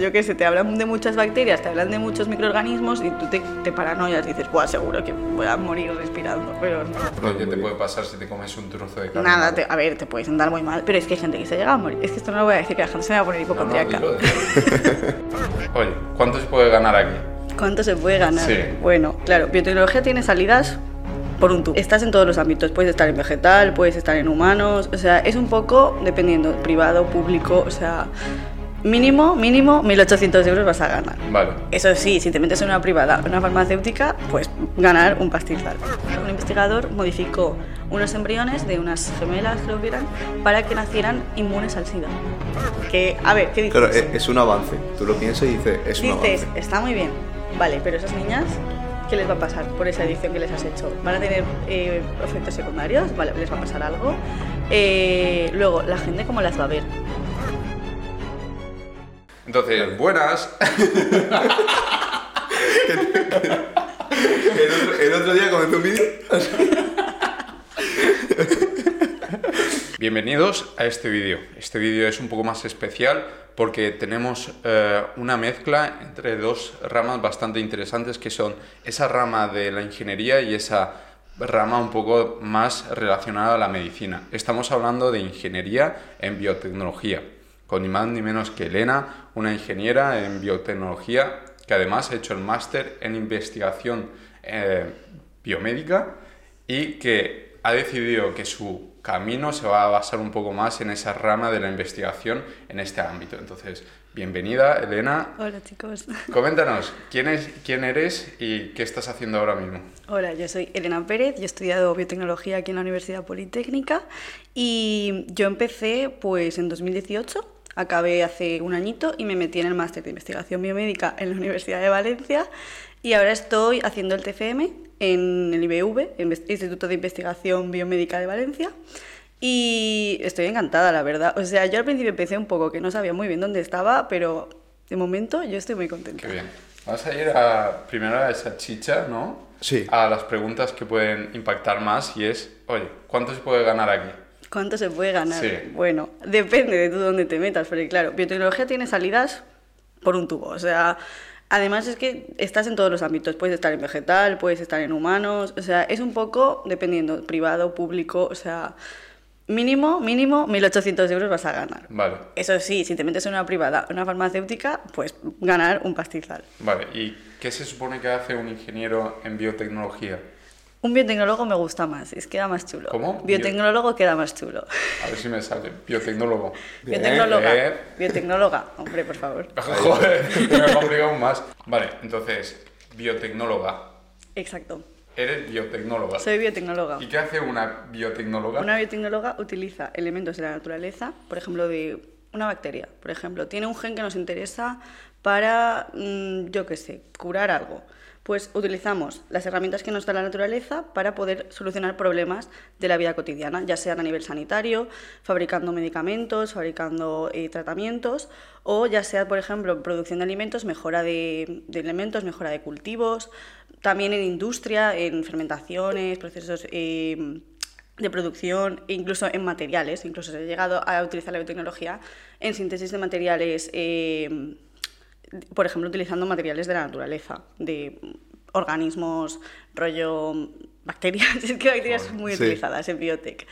yo qué sé, te hablan de muchas bacterias, te hablan de muchos microorganismos y tú te, te paranoias y dices, pues seguro que voy a morir respirando, pero no. Pero ¿qué te puede pasar si te comes un trozo de carne? Nada, te- a ver, te puedes andar muy mal, pero es que hay gente que se llega a morir. Es que esto no lo voy a decir, que la gente se me va a poner No, no, hipocondriaca. dilo. Oye, ¿cuánto se puede ganar aquí? ¿Cuánto se puede ganar? Sí. Bueno, claro, biotecnología tiene salidas por un tubo. Estás en todos los ámbitos, puedes estar en vegetal, puedes estar en humanos, o sea, es un poco dependiendo, privado, público, o sea, mínimo, mínimo 1.800 euros vas a ganar. Vale. Eso sí, si te metes en una privada, una farmacéutica, pues ganar un pastizal. Un investigador modificó unos embriones de unas gemelas, creo que eran, para que nacieran inmunes al SIDA. Que, a ver, ¿qué dices? Claro, es, es un avance. Tú lo piensas y dices, es un Dices, avance. está muy bien, vale, pero esas niñas, ¿qué les va a pasar por esa edición que les has hecho? ¿Van a tener eh, efectos secundarios? Vale, ¿les va a pasar algo? Eh, luego, la gente, ¿cómo las va a ver? Entonces, buenas. El otro, el otro día comenté un vídeo. Bienvenidos a este vídeo. Este vídeo es un poco más especial porque tenemos eh, una mezcla entre dos ramas bastante interesantes que son esa rama de la ingeniería y esa rama un poco más relacionada a la medicina. Estamos hablando de ingeniería en biotecnología, con ni más ni menos que Elena, una ingeniera en biotecnología que además ha hecho el máster en investigación eh, biomédica y que ha decidido que su camino se va a basar un poco más en esa rama de la investigación en este ámbito. Entonces, bienvenida, Elena. Hola chicos. Coméntanos, ¿quién, es, quién eres y qué estás haciendo ahora mismo? Hola, yo soy Elena Pérez, yo he estudiado biotecnología aquí en la Universidad Politécnica y yo empecé pues en 2018, acabé hace un añito y me metí en el máster de investigación biomédica en la Universidad de Valencia y ahora estoy haciendo el TFM en el IBV, Instituto de Investigación Biomédica de Valencia. Y estoy encantada, la verdad. O sea, yo al principio empecé un poco que no sabía muy bien dónde estaba, pero de momento yo estoy muy contenta. Qué bien. Vamos a ir a, primero a esa chicha, ¿no? Sí. A las preguntas que pueden impactar más y es, oye, ¿cuánto se puede ganar aquí? ¿Cuánto se puede ganar? Sí. Bueno, depende de tú dónde te metas, porque claro, biotecnología tiene salidas por un tubo. O sea, además es que estás en todos los ámbitos. Puedes estar en vegetal, puedes estar en humanos. O sea, es un poco dependiendo, privado, público. O sea, mínimo, mínimo 1.800 euros vas a ganar. Vale, Eso sí, si te metes en una privada, una farmacéutica, pues ganar un pastizal. vale. ¿Y qué se supone que hace un ingeniero en biotecnología? Un biotecnólogo me gusta más, es queda más chulo. ¿Cómo? Biotecnólogo queda más chulo. A ver si me sale. Biotecnólogo. Biotecnóloga. Biotecnóloga, hombre, por favor. Joder, me ha complicado aún más. Vale, entonces, biotecnóloga. Exacto. Eres biotecnóloga. Soy biotecnóloga. ¿Y qué hace una biotecnóloga? Una biotecnóloga utiliza elementos de la naturaleza, por ejemplo, de una bacteria. Por ejemplo, tiene un gen que nos interesa para, mm, yo qué sé, curar algo. Pues utilizamos las herramientas que nos da la naturaleza para poder solucionar problemas de la vida cotidiana, ya sean a nivel sanitario, fabricando medicamentos, fabricando eh, tratamientos, o ya sea, por ejemplo, producción de alimentos, mejora de, de elementos, mejora de cultivos, también en industria, en fermentaciones, procesos eh, de producción, e incluso en materiales. Incluso se ha llegado a utilizar la biotecnología en síntesis de materiales, eh, por ejemplo, utilizando materiales de la naturaleza, de organismos, rollo bacterias, es que bacterias son muy Sí. utilizadas en biotech.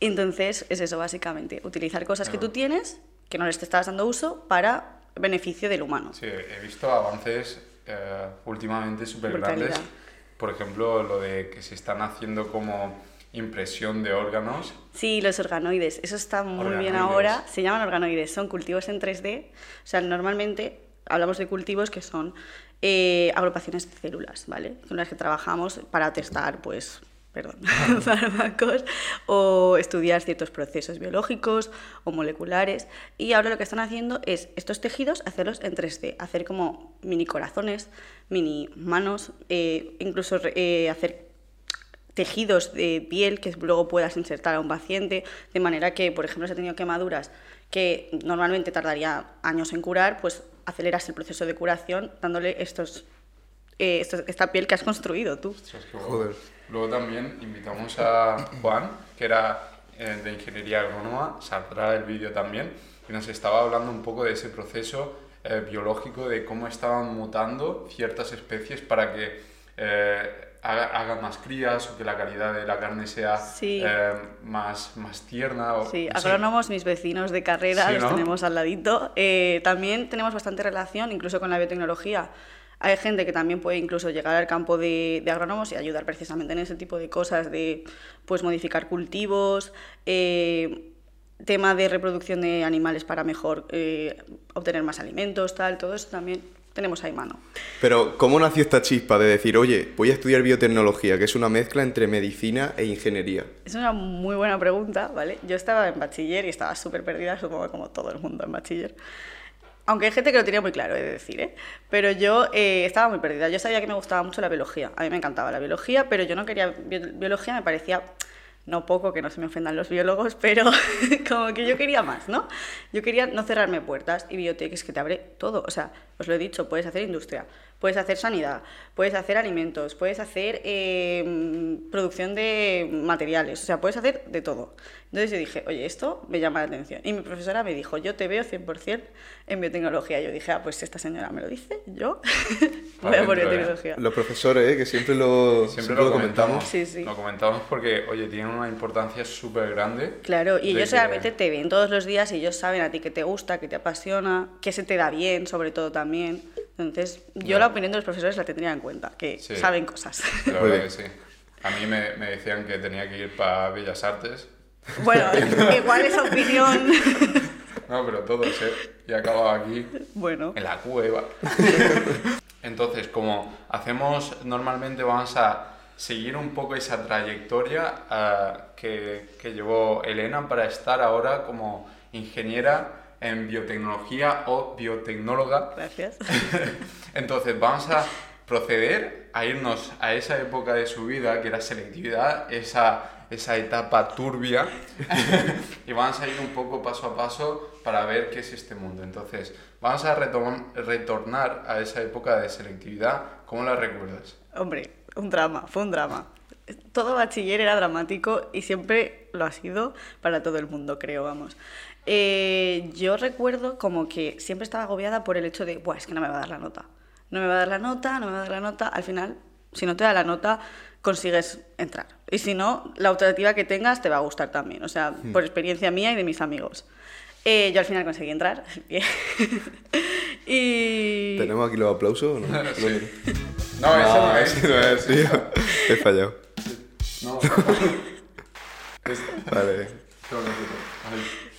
Entonces, es eso básicamente, utilizar cosas que tú tienes, que no les te estabas dando uso, para beneficio del humano. Sí, he visto avances eh, últimamente súper grandes. Por ejemplo, lo de que se están haciendo como impresión de órganos. Sí, los organoides, eso está muy bien ahora. Se llaman organoides, son cultivos en 3D. O sea, normalmente hablamos de cultivos que son eh, agrupaciones de células, ¿vale? Con las que trabajamos para testar, pues, perdón, fármacos o estudiar ciertos procesos biológicos o moleculares. Y ahora lo que están haciendo es estos tejidos hacerlos en 3D, hacer como mini corazones, mini manos, eh, incluso eh, hacer tejidos de piel que luego puedas insertar a un paciente, de manera que, por ejemplo, si ha tenido quemaduras que normalmente tardaría años en curar, pues aceleras el proceso de curación dándole estos, eh, estos- esta piel que has construido tú. Ostras. Joder. Luego también invitamos a Juan, que era eh, de Ingeniería Agrónoma, saldrá el vídeo también, y nos estaba hablando un poco de ese proceso eh, biológico de cómo estaban mutando ciertas especies para que haga- hagan más crías o que la calidad de la carne sea Sí. eh, más, más tierna. O, Sí, agrónomos, mis vecinos de carrera, Sí, los ¿no? tenemos al ladito. Eh, también tenemos bastante relación, incluso con la biotecnología. Hay gente que también puede incluso llegar al campo de, de agrónomos y ayudar precisamente en ese tipo de cosas, de pues modificar cultivos, eh, tema de reproducción de animales para mejor eh, obtener más alimentos, tal, todo eso también tenemos ahí mano. Pero, ¿cómo nació esta chispa de decir, oye, voy a estudiar biotecnología, que es una mezcla entre medicina e ingeniería? Es una muy buena pregunta, ¿vale? Yo estaba en bachiller y estaba súper perdida, supongo como todo el mundo en bachiller. Aunque hay gente que lo tenía muy claro, he de decir, ¿eh? Pero yo eh, estaba muy perdida. Yo sabía que me gustaba mucho la biología. A mí me encantaba la biología, pero yo no quería... bio- Biología me parecía... No poco, que no se me ofendan los biólogos, pero como que yo quería más, ¿no? Yo quería no cerrarme puertas y biotech que te abre todo. O sea, os lo he dicho, puedes hacer industria, puedes hacer sanidad, puedes hacer alimentos, puedes hacer eh, producción de materiales, o sea, puedes hacer de todo. Entonces yo dije, oye, esto me llama la atención. Y mi profesora me dijo, yo te veo 100% en biotecnología. Yo dije, ah, pues esta señora me lo dice, yo voy a por ¿eh? biotecnología. Los profesores, ¿eh? que siempre lo, Siempre, siempre lo lo comentamos. Sí, sí. Lo comentamos porque, oye, tienen una importancia súper grande. Claro, y ellos que- realmente te ven todos los días y ellos saben a ti que te gusta, que te apasiona, que se te da bien, sobre todo también. Entonces, yo la opinión de los profesores la tendría en cuenta, que Sí. saben cosas. La verdad que sí. A mí me, me decían que tenía que ir para Bellas Artes. bueno, igual esa opinión. No, pero todos, ¿eh? Y acababa aquí, bueno, en la cueva. Entonces, como hacemos normalmente, vamos a seguir un poco esa trayectoria ah, que, que llevó Elena para estar ahora como ingeniera en biotecnología o biotecnóloga. gracias. Entonces vamos a proceder a irnos a esa época de su vida que era selectividad, esa, esa etapa turbia, y vamos a ir un poco paso a paso para ver qué es este mundo. Entonces vamos a retornar a esa época de selectividad. ¿Cómo la recuerdas? Hombre, un drama, fue un drama. Todo bachiller era dramático y siempre lo ha sido para todo el mundo, creo, vamos. Eh, yo recuerdo como que siempre estaba agobiada por el hecho de, Buah, es que no me va a dar la nota. No me va a dar la nota, no me va a dar la nota. Al final, si no te da la nota, consigues entrar. Y si no, la alternativa que tengas te va a gustar también. O sea, por experiencia mía y de mis amigos. Eh, yo al final conseguí entrar. Bien. y... ¿Tenemos aquí los aplausos o no? Sí. No, eso no es. no es, tío. He fallado. No. Vale.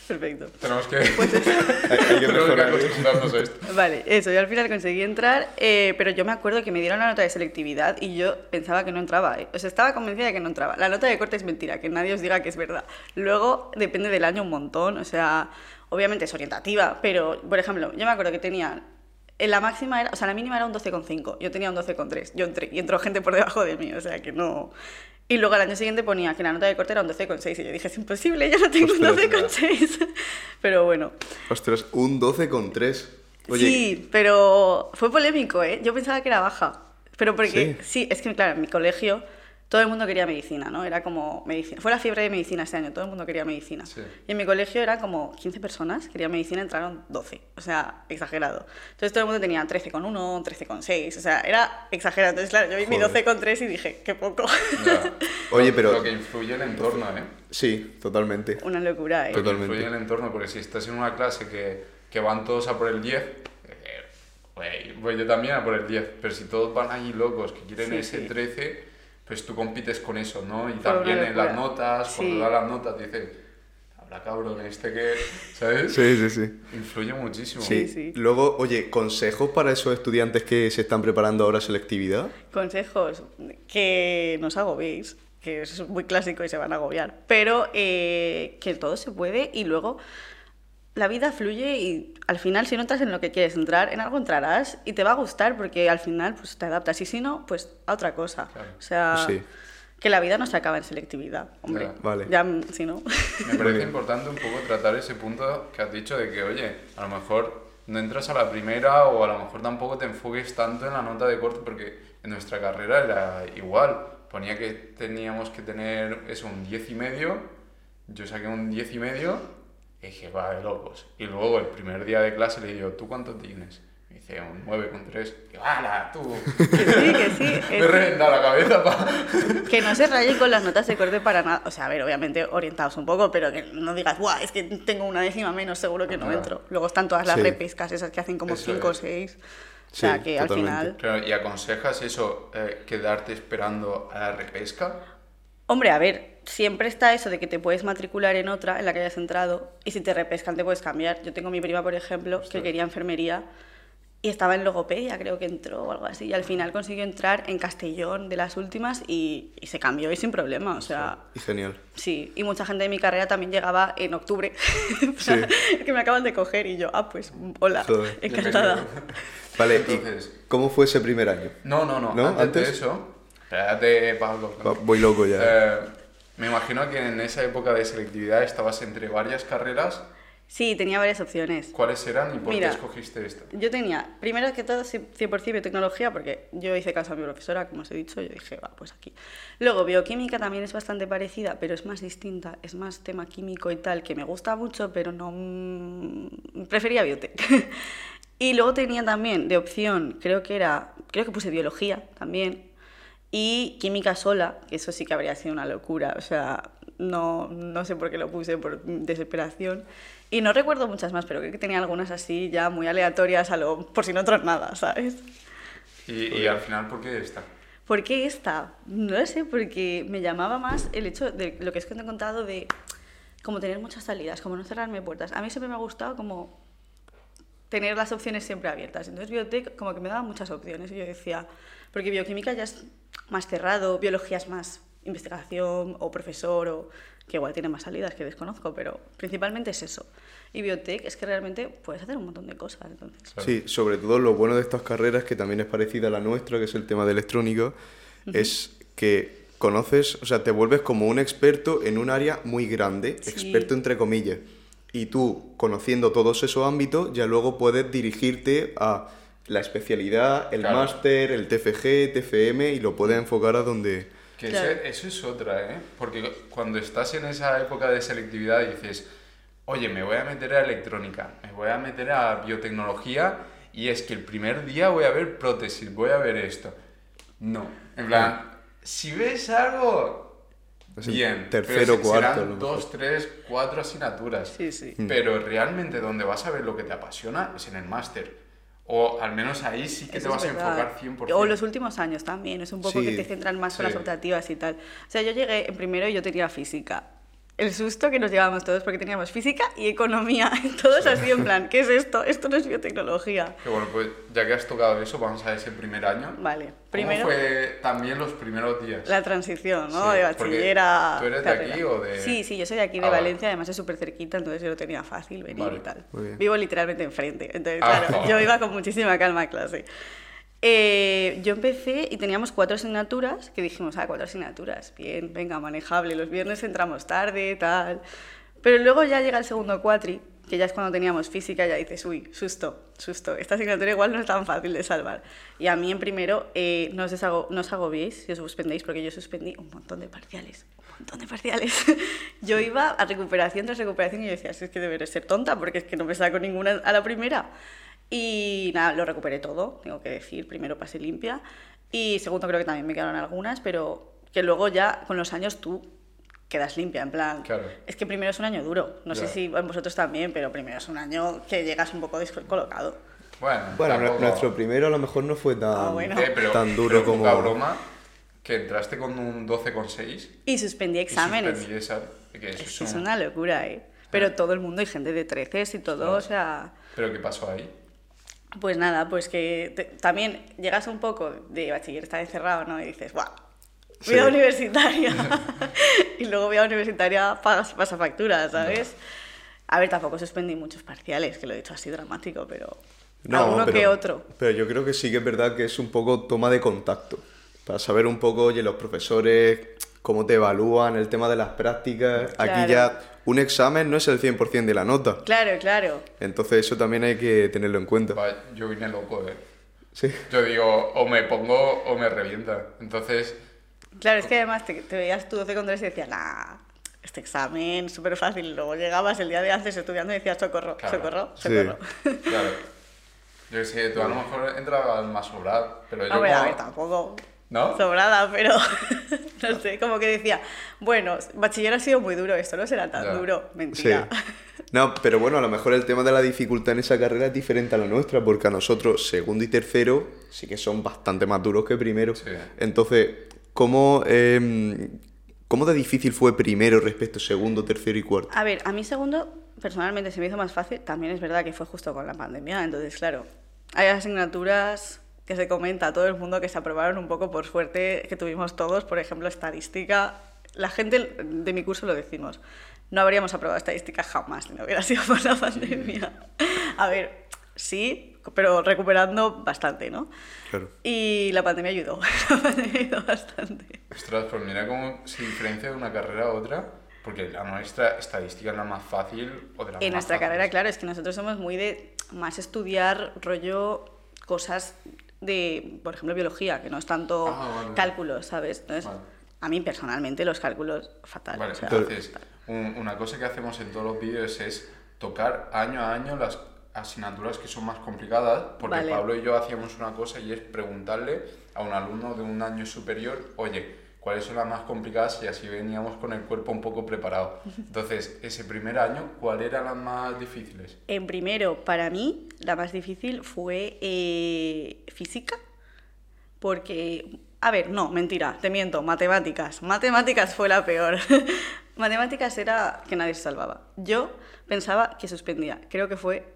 Perfecto. Tenemos que, Hay, hay que mejorar. acostumbrarnos a esto. Vale, eso, yo al final conseguí entrar, eh, pero yo me acuerdo que me dieron la nota de selectividad y yo pensaba que no entraba, ¿eh? o sea, estaba convencida de que no entraba. La nota de corte es mentira, que nadie os diga que es verdad. Luego depende del año un montón, o sea, obviamente es orientativa, pero, por ejemplo, yo me acuerdo que tenía, en la máxima era, o sea, la mínima era un 12,5, yo tenía un 12,3, yo entré y entró gente por debajo de mí, o sea, que no... Y luego al año siguiente ponía que la nota de corte era un 12,6 y yo dije, es imposible, yo no tengo un Ostras. 12,6. Pero bueno, Ostras, un 12 con 3. Oye, Sí, pero fue polémico, ¿eh? Yo pensaba que era baja. Pero porque, Sí. sí, es que claro, en mi colegio todo el mundo quería medicina, ¿no? Era como medicina. Fue la fiebre de medicina este año, todo el mundo quería medicina. Sí. Y en mi colegio eran como 15 personas, querían medicina, entraron 12. O sea, exagerado. Entonces todo el mundo tenía 13,1, 13,6. O sea, era exagerado. Entonces, claro, yo vi mi Joder. 12,3 y dije, qué poco. Ya. Oye, pero- Lo que influye el entorno, ¿eh? sí, totalmente. Una locura, ¿eh? Lo que Totalmente. influye el entorno, porque si estás en una clase que, que van todos a por el 10, eh, voy yo también a por el 10, pero si todos van ahí locos que quieren Sí, ese sí. 13, pues tú compites con eso, ¿no? Y también en las notas, Sí. cuando dan las notas, dicen, habrá cabrón este que, ¿sabes? Sí, sí, sí. Influye muchísimo. Sí. sí. Luego, oye, consejos para esos estudiantes que se están preparando ahora a selectividad. Consejos que no os agobiéis, que es muy clásico y se van a agobiar, pero eh, que todo se puede y luego la vida fluye y al final si no entras en lo que quieres entrar, en algo entrarás y te va a gustar porque al final pues te adaptas y si no, pues a otra cosa. Claro. O sea, Sí. que la vida no se acaba en selectividad, hombre. Ya. Vale. Ya, si no. Me parece importante un poco tratar ese punto que has dicho de que, oye, a lo mejor no entras a la primera o a lo mejor tampoco te enfoques tanto en la nota de corte porque en nuestra carrera era igual. Ponía que teníamos que tener eso, un 10 y medio, yo saqué un 10 y medio dije, va, de locos. Y luego el primer día de clase le digo, ¿tú cuánto tienes? Me dice, un 9,3. Digo, ¡hala, tú! Que sí, que sí. Me he reventado la cabeza, pa. que no se rayen con las notas de corte para nada. O sea, a ver, obviamente orientados un poco, pero que no digas, ¡guau! Es que tengo una décima menos, seguro que no Claro. entro. Luego están todas las Sí. repescas, esas que hacen como Eso 5 o es. 6. O Sí, sea, que al totalmente. final. Claro, ¿Y aconsejas eso, eh, quedarte esperando a la repesca? Hombre, a ver, siempre está eso de que te puedes matricular en otra en la que hayas entrado y si te repescan te puedes cambiar. Yo tengo mi prima, por ejemplo, que quería enfermería y estaba en logopedia, creo que entró o algo así, y al final consiguió entrar en Castellón de las últimas y, y se cambió y sin problema, o sea... Y genial. Sí, y mucha gente de mi carrera también llegaba en octubre. O sea, Sí. que me acaban de coger y yo, ah, pues hola, Joder. encantada. Vale, Entonces- ¿y cómo fue ese primer año? No, no, no. ¿No? Antes, ¿Antes? de eso, espérate, Pablo. Va- Voy loco ya. Eh, me imagino que en esa época de selectividad estabas entre varias carreras. Sí, tenía varias opciones. ¿Cuáles eran y por Mira. qué escogiste esta? Yo tenía, primero que todo, sí, 100% biotecnología, porque yo hice caso a mi profesora, como os he dicho, yo dije, va, pues aquí. Luego, bioquímica también es bastante parecida, pero es más distinta, es más tema químico y tal, que me gusta mucho, pero no... mm, prefería biotec. y luego tenía también de opción, creo que era, creo que puse biología también, y química sola, que eso sí que habría sido una locura, o sea, no, no sé por qué lo puse, por desesperación. Y no recuerdo muchas más, pero creo que tenía algunas así ya muy aleatorias a lo, por si no otras nada, ¿sabes? Y, y al final, ¿por qué esta? ¿Por qué esta? No lo sé, porque me llamaba más el hecho de lo que es que te he contado de como tener muchas salidas, como no cerrarme puertas. A mí siempre me ha gustado como tener las opciones siempre abiertas. Entonces biotech como que me daba muchas opciones y yo decía, porque bioquímica ya es más cerrado, biología es más investigación o profesor o que igual tiene más salidas que desconozco, pero principalmente es eso. Y biotech es que realmente puedes hacer un montón de cosas, entonces. Sí, sobre todo lo bueno de estas carreras, que también es parecida a la nuestra, que es el tema de electrónica, es que conoces, o sea, te vuelves como un experto en un área muy grande, Sí. experto entre comillas. Y tú, conociendo todos esos ámbitos, ya luego puedes dirigirte a la especialidad, el Claro. máster, el TFG, TFM, y lo puedes enfocar a donde... Que Claro. ese- eso es otra, ¿eh? Porque cuando estás en esa época de selectividad dices, oye, me voy a meter a electrónica, me voy a meter a biotecnología y es que el primer día voy a ver prótesis, voy a ver esto. No, en plan, si ves algo, Es bien, tercero, pero cuarto, serán dos, tres, cuatro asignaturas. Sí, sí. Pero realmente donde vas a ver lo que te apasiona es en el máster. O al menos ahí sí que te vas a enfocar 100%. O los últimos años también, es un poco Sí, que te centran más con las optativas y tal. O sea, yo llegué en primero y yo tenía física. El susto que nos llevábamos todos porque teníamos física y economía. Todos así en plan, ¿qué es esto? Esto no es biotecnología. Que bueno, pues ya que has tocado eso, vamos a ese primer año. Vale, ¿Cómo primero fue también los primeros días? la transición, ¿no? Sí, de porque bachiller a ¿tú eres de carrera. aquí o de- Sí, sí, yo soy de aquí, de Ah, vale. Valencia, además es súper cerquita, entonces yo lo tenía fácil venir Vale, y tal. Vivo literalmente enfrente, entonces Ah, claro, yo iba con muchísima calma a clase. Eh, yo empecé y teníamos cuatro asignaturas que dijimos, ah, cuatro asignaturas, bien, venga, manejable, los viernes entramos tarde, tal. Pero luego ya llega el segundo cuatri, que ya es cuando teníamos física, ya dices, uy, susto, susto, esta asignatura igual no es tan fácil de salvar. Y a mí en primero, eh, no, os desago- no os agobiéis si os suspendéis, porque yo suspendí un montón de parciales, un montón de parciales. yo iba a recuperación tras recuperación y yo decía, "Si es que deberé ser tonta, porque es que no me saco ninguna a la primera. Y nada, lo recuperé todo, tengo que decir. Primero pasé limpia y segundo creo que también me quedaron algunas, pero que luego ya con los años tú quedas limpia, en plan. Claro. Es que primero es un año duro. No sé Ya. si vosotros también, pero primero es un año que llegas un poco descolocado. Bueno, Bueno, tampoco- nuestro primero a lo mejor no fue tan, Ah, bueno. Eh, pero, tan duro pero como... poca broma, que entraste con un 12,6 Y suspendí y exámenes. suspendí esa, que eso Es, es una locura, ¿eh? Pero todo el mundo, y gente de 13 y todo, Claro. o sea... ¿Pero qué pasó ahí? Pues nada, pues que te- también llegas un poco de bachiller, estar encerrado, ¿no? Y dices, ¡guau! Sí. Vida universitaria. y luego vida universitaria pagas, pasa factura, ¿sabes? A ver, tampoco suspendí muchos parciales, que lo he dicho así dramático, pero alguno pero, que otro. Pero yo creo que sí que es verdad que es un poco toma de contacto. Para saber un poco, oye, los profesores, cómo te evalúan, el tema de las prácticas. Aquí Claro. ya un examen no es el 100% de la nota. Claro, claro. Entonces eso también hay que tenerlo en cuenta. Yo vine loco, eh. Sí. Yo digo, o me pongo o me revienta. Entonces, Claro, es que además te, te veías tu 12 con 3 y decías, nah, este examen súper fácil. Luego llegabas el día de antes estudiando y decías, socorro, Claro. socorro, Sí. socorro. Claro. Yo sé, tú a lo mejor entrabas más sobrado, pero yo a como- ver, tampoco ¿No? sobrada, pero no sé, como que decía, bueno, bachiller ha sido muy duro, esto no será tan Ya. duro. Sí. Mentira. No, pero bueno, a lo mejor el tema de la dificultad en esa carrera es diferente a la nuestra, porque a nosotros segundo y tercero sí que son bastante más duros que primero. Sí. Entonces, ¿cómo, em, ¿cómo de difícil fue primero respecto a segundo, tercero y cuarto? A ver, a mí segundo personalmente se me hizo más fácil, también es verdad que fue justo con la pandemia, entonces claro, hay asignaturas que se comenta a todo el mundo que se aprobaron un poco por suerte que tuvimos todos, por ejemplo, estadística. La gente de mi curso lo decimos, no habríamos aprobado estadística jamás si no hubiera sido por la pandemia. A ver, sí, pero recuperando bastante, ¿no? Claro. Y la pandemia ayudó, la pandemia ayudó bastante. Ostras, pues mira cómo se diferencia de una carrera a otra, porque la nuestra estadística es la más fácil o de las En más nuestra fáciles. carrera, claro, es que nosotros somos muy de más estudiar rollo cosas de, por ejemplo, biología, que no es tanto Ah, vale. cálculos, ¿sabes? Entonces, Vale. a mí personalmente los cálculos, fatal. Vale, o sea, entonces, un- una cosa que hacemos en todos los vídeos es tocar año a año las asignaturas que son más complicadas, porque. Pablo y yo hacíamos una cosa y es preguntarle a un alumno de un año superior, oye, ¿cuáles son las más complicadas? Y así veníamos con el cuerpo un poco preparado. Entonces, ese primer año, ¿cuáles eran las más difíciles? En primero, para mí, la más difícil fue eh, física, porque, a ver, no, mentira, te miento, matemáticas. Matemáticas fue la peor. matemáticas era que nadie se salvaba. Yo pensaba que suspendía. Creo que fue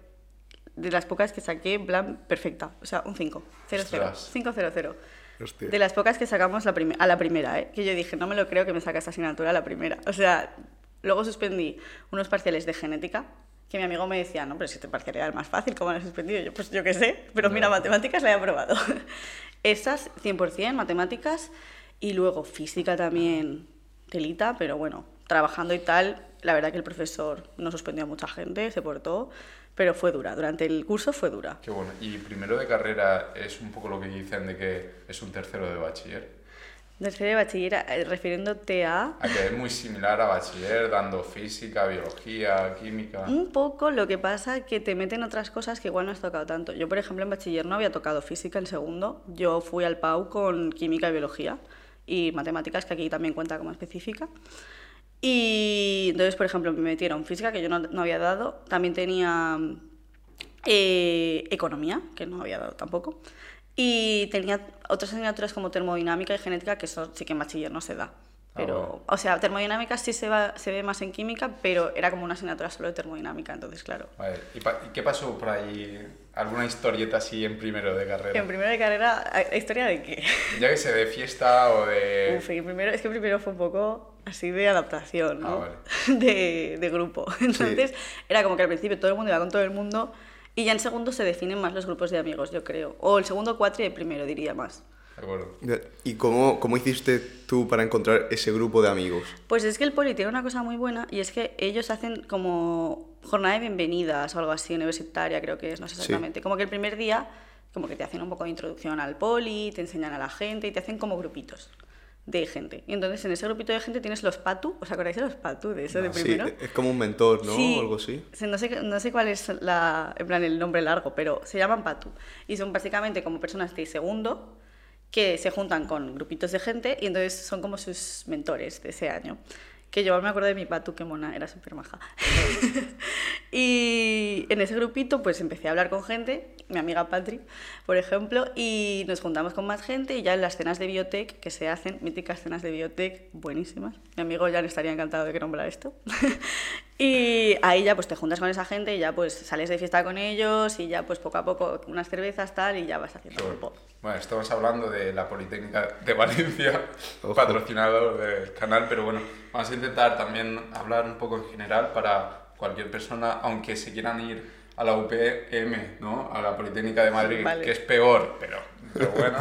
de las pocas que saqué en plan perfecta. O sea, un 5. 0 0 Ostras. 5 0 0. Hostia. De las pocas que sacamos la a la primera, ¿eh? Que yo dije, no me lo creo que me saca esta asignatura a la primera. O sea, luego suspendí unos parciales de genética, que mi amigo me decía, no, pero si este parcial era el más fácil, ¿cómo lo has suspendido? Yo, pues yo qué sé, pero mira, Ya. matemáticas la he aprobado. Esas, 100%, matemáticas, y luego física también, telita, pero bueno, trabajando y tal, la verdad que el profesor no suspendió a mucha gente, se portó, pero fue dura, durante el curso fue dura. Qué bueno. Y primero de carrera es un poco lo que dicen de que es un tercero de bachiller. Tercero de bachiller, eh, refiriéndote a... A que es muy similar a bachiller, dando física, biología, química. Un poco lo que pasa que te meten otras cosas que igual no has tocado tanto. Yo, por ejemplo, en bachiller no había tocado física en segundo. Yo fui al PAU con química y biología y matemáticas, que aquí también cuenta como específica. Y entonces, por ejemplo, me metieron física, que yo no, no había dado. También tenía eh, economía, que no había dado tampoco. Y tenía otras asignaturas como termodinámica y genética, que eso sí que en bachiller no se da. Ah, Pero, bueno. o sea, termodinámica sí se, va, se ve más en química, pero era como una asignatura solo de termodinámica, entonces, claro. Vale, ¿Y, pa- y qué pasó por ahí? ¿Alguna historieta así en primero de carrera? En primero de carrera, ¿la historia de qué? Ya que sé, de fiesta o de... Uf, primero, es que primero fue un poco así de adaptación, ¿no? Ah, vale. de, de grupo. Entonces, era como que al principio todo el mundo iba con todo el mundo y ya en segundo se definen más los grupos de amigos, yo creo. O el segundo cuatro y el primero, diría más. De acuerdo. ¿Y cómo, cómo hiciste tú para encontrar ese grupo de amigos? Pues es que el poli tiene una cosa muy buena y es que ellos hacen como jornada de bienvenidas o algo así, universitaria creo que es, no sé Sí. exactamente. Como que el primer día, como que te hacen un poco de introducción al poli, te enseñan a la gente y te hacen como grupitos de gente. Y entonces en ese grupito de gente tienes los patu, ¿os acordáis de los patu de eso de Sí, primero? es como un mentor, ¿no? Sí. O algo así. Sí, No sé, no sé cuál es la, en plan, el nombre largo, pero se llaman patu. Y son básicamente como personas de segundo que se juntan con grupitos de gente y entonces son como sus mentores de ese año. Que yo me acuerdo de mi patu, que mona, era súper maja. y en ese grupito pues empecé a hablar con gente, mi amiga Patri, por ejemplo, y nos juntamos con más gente y ya en las cenas de biotech que se hacen, míticas cenas de biotech buenísimas. Mi amigo Jan estaría encantado de que nombrar esto. y ahí ya pues te juntas con esa gente y ya pues sales de fiesta con ellos y ya pues poco a poco unas cervezas tal y ya vas haciendo Qué grupo. bueno. Bueno, estamos hablando de la Politécnica de Valencia, Ojo. patrocinador del canal, pero bueno, vamos a intentar también hablar un poco en general para cualquier persona, aunque se quieran ir a la UPM, ¿no? A la Politécnica de Madrid, Vale. que es peor, pero, pero bueno,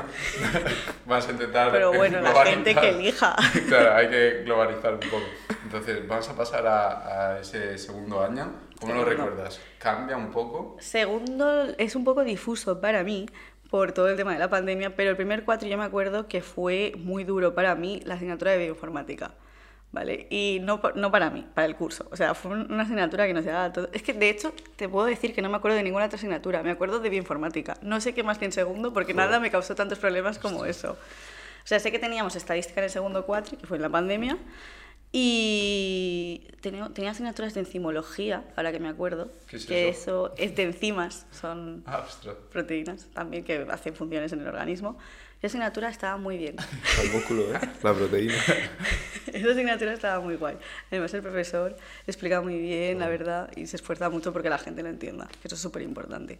vamos a intentar Pero bueno, la gente que elija. claro, hay que globalizar un poco. Entonces, vamos a pasar a, a ese segundo año. ¿Cómo lo Segundo. recuerdas? ¿Cambia un poco? Segundo es un poco difuso para mí por todo el tema de la pandemia, pero el primer cuatro yo me acuerdo que fue muy duro para mí la asignatura de bioinformática. ¿Vale? Y no, no para mí, para el curso. O sea, fue un- una asignatura que nos llevaba todo. Es que, de hecho, te puedo decir que no me acuerdo de ninguna otra asignatura. Me acuerdo de bioinformática. No sé qué más que en segundo, porque nada me causó tantos problemas como eso. O sea, sé que teníamos estadística en el segundo cuatri, que fue en la pandemia, y tenía, tenía asignaturas de enzimología, ahora que me acuerdo, ¿Qué es que eso? eso es de enzimas, son Ah, ostras. proteínas también que hacen funciones en el organismo. Esa asignatura estaba muy bien. El músculo, ¿eh? La proteína. Esa asignatura estaba muy guay. Además, el profesor explica muy bien, la verdad, y se esfuerza mucho porque la gente lo entienda, que eso es súper importante.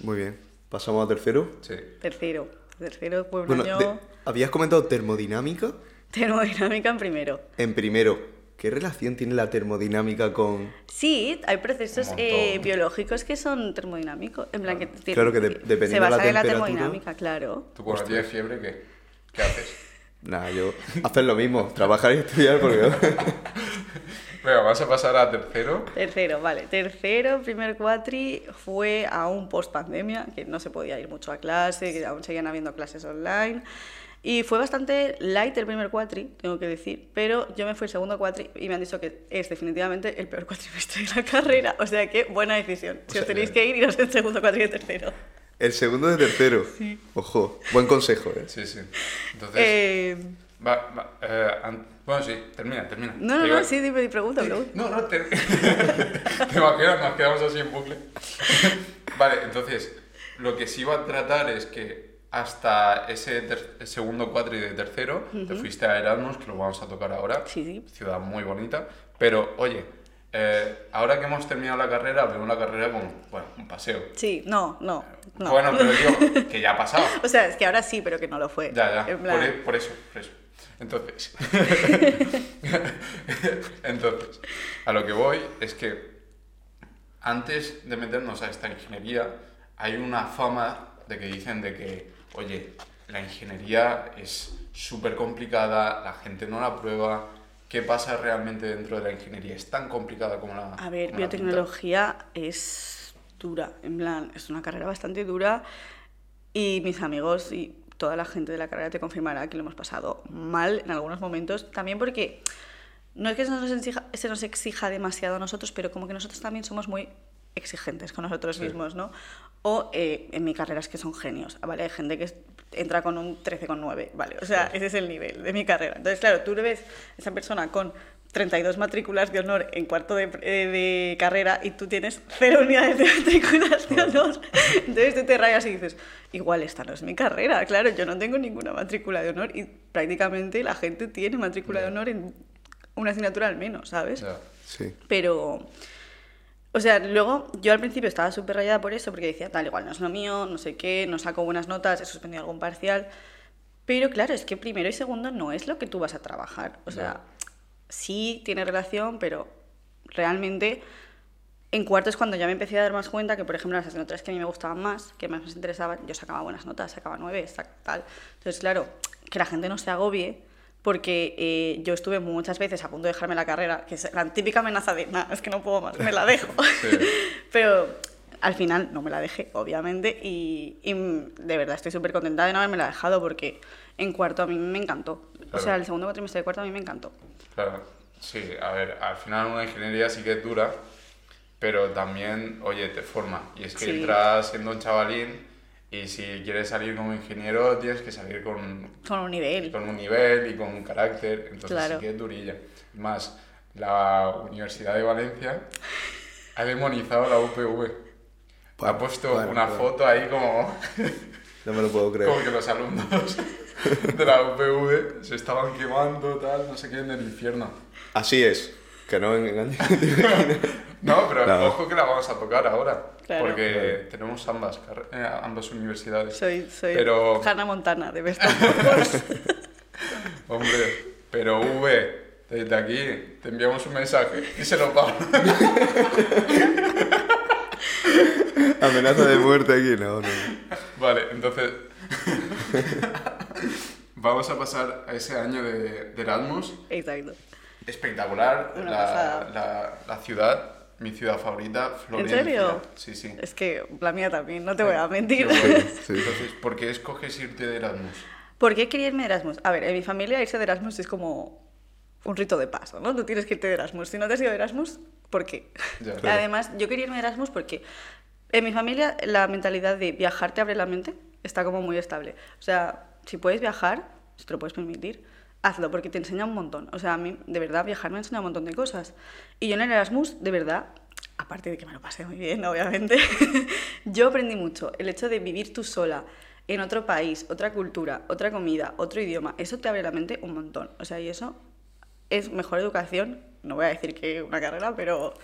Muy bien. ¿Pasamos a tercero? Sí. Tercero. Tercero un Bueno, año de- ¿habías comentado termodinámica? termodinámica en primero. En primero, ¿qué relación tiene la termodinámica con...? Sí, hay procesos eh, biológicos que son termodinámicos. En plan, que tienen- Claro que de- dependiendo se de la basan en la temperatura- termodinámica, claro. ¿Tú cuando tienes fiebre qué? ¿Qué haces? Nada, yo... Hacer lo mismo, trabajar y estudiar porque... Venga, vas a pasar a tercero. Tercero, vale. Tercero, primer cuatri fue aún post pandemia, que no se podía ir mucho a clase, que aún seguían habiendo clases online. Y fue bastante light el primer cuatri, tengo que decir, pero yo me fui el segundo cuatri y me han dicho que es definitivamente el peor cuatrimestre de la carrera. O sea que buena decisión. Si O os sea, tenéis que ir, iros el segundo cuatri y el tercero. El segundo de tercero. Ojo, buen consejo, ¿eh? Sí, sí. Entonces, Eh, va, va, eh, an- bueno, sí, termina, termina. no, no, no, sí, dime, pregunta, pregunta. No, no, te... ¿Te imaginas? Nos quedamos así en bucle. vale, entonces, lo que sí iba a tratar es que hasta ese segundo cuatri de tercero te fuiste a Erasmus, que lo vamos a tocar ahora. Sí, sí. Ciudad muy bonita. Pero, oye, eh, ahora que hemos terminado la carrera, veo la carrera como, bueno, un paseo. Sí, no, no, no. Bueno, pero digo, que ya ha pasado. O sea, es que ahora sí, pero que no lo fue. Ya, ya, por, e- por eso, por eso. Entonces, entonces, a lo que voy es que antes de meternos a esta ingeniería, hay una fama de que dicen de que, oye, la ingeniería es súper complicada, la gente no la prueba. ¿Qué pasa realmente dentro de la ingeniería? ¿Es tan complicada como la A ver, biotecnología es dura, en plan, es una carrera bastante dura y mis amigos y toda la gente de la carrera te confirmará que lo hemos pasado mal en algunos momentos, también porque no es que se nos exija, se nos exija demasiado a nosotros, pero como que nosotros también somos muy exigentes con nosotros Sí. mismos, ¿no? O eh, en mi carrera es que son genios, ¿vale? Hay gente que entra con un 13,9, ¿vale? O sea, ese es el nivel de mi carrera. Entonces, claro, tú le ves a esa persona con 32 matrículas de honor en cuarto de, eh, de carrera y tú tienes cero unidades de matrículas de honor. Entonces tú te rayas y dices, igual esta no es mi carrera. Claro, yo no tengo ninguna matrícula de honor y prácticamente la gente tiene matrícula de honor en una asignatura al menos, ¿sabes? Ya. Sí. Pero, o sea, luego yo al principio estaba súper rayada por eso, porque decía, tal, igual no es lo mío, no sé qué, no saco buenas notas, he suspendido algún parcial. Pero claro, es que primero y segundo no es lo que tú vas a trabajar. O sea, sí tiene relación, pero realmente en cuarto es cuando ya me empecé a dar más cuenta que, por ejemplo, las asignaturas que a mí me gustaban más, que más me interesaban, yo sacaba buenas notas, sacaba nueve, sac- tal. Entonces, claro, que la gente no se agobie, porque eh, yo estuve muchas veces a punto de dejarme la carrera, que es la típica amenaza de, nada, es que no puedo más, me la dejo. Sí. Pero al final no me la dejé, obviamente, y, y de verdad estoy súper contenta de no haberme la dejado, porque en cuarto a mí me encantó. O Claro. sea, el segundo cuatrimestre de cuarto a mí me encantó. Claro, sí, a ver, al final una ingeniería sí que es dura, pero también, oye, te forma. Y es que Sí. entras siendo un chavalín y si quieres salir como ingeniero tienes que salir con, Con un nivel. con un nivel y con un carácter, entonces Claro. sí que es durilla. Más, la Universidad de Valencia ha demonizado la UPV. ha puesto bueno, una bueno. foto ahí como, No me lo puedo creer. como que los alumnos de la UPV se estaban quemando, tal, no sé qué, en el infierno. Así es. Que no engañes. No, pero Claro. ojo que la vamos a tocar ahora. Claro. Porque tenemos ambas, eh, ambas universidades. Soy, soy Pero- Hannah Montana de Us. Hombre, pero V, desde aquí te enviamos un mensaje y se lo pago. Amenaza de muerte aquí. No, no. vale, entonces. vamos a pasar a ese año de, de Erasmus. Exacto. Espectacular. La, la ciudad, mi ciudad favorita, Florencia. serio? Sí, sí. Es que la mía también, no te voy a mentir. Qué bueno. Sí. Entonces, ¿por qué escoges irte de Erasmus? ¿Por qué quería irme de Erasmus? A ver, en mi familia irse de Erasmus es como un rito de paso, ¿no? Tú tienes que irte de Erasmus. Si no te has ido de Erasmus, ¿por qué? Ya. Además, yo quería irme de Erasmus porque en mi familia la mentalidad de viajar te abre la mente está como muy estable. O sea, si puedes viajar, si te lo puedes permitir, hazlo porque te enseña un montón. O sea, a mí, de verdad, viajar me enseña un montón de cosas. Y yo en el Erasmus, de verdad, aparte de que me lo pasé muy bien, obviamente, yo aprendí mucho. El hecho de vivir tú sola en otro país, otra cultura, otra comida, otro idioma, eso te abre la mente un montón. O sea, y eso es mejor educación, no voy a decir que una carrera, pero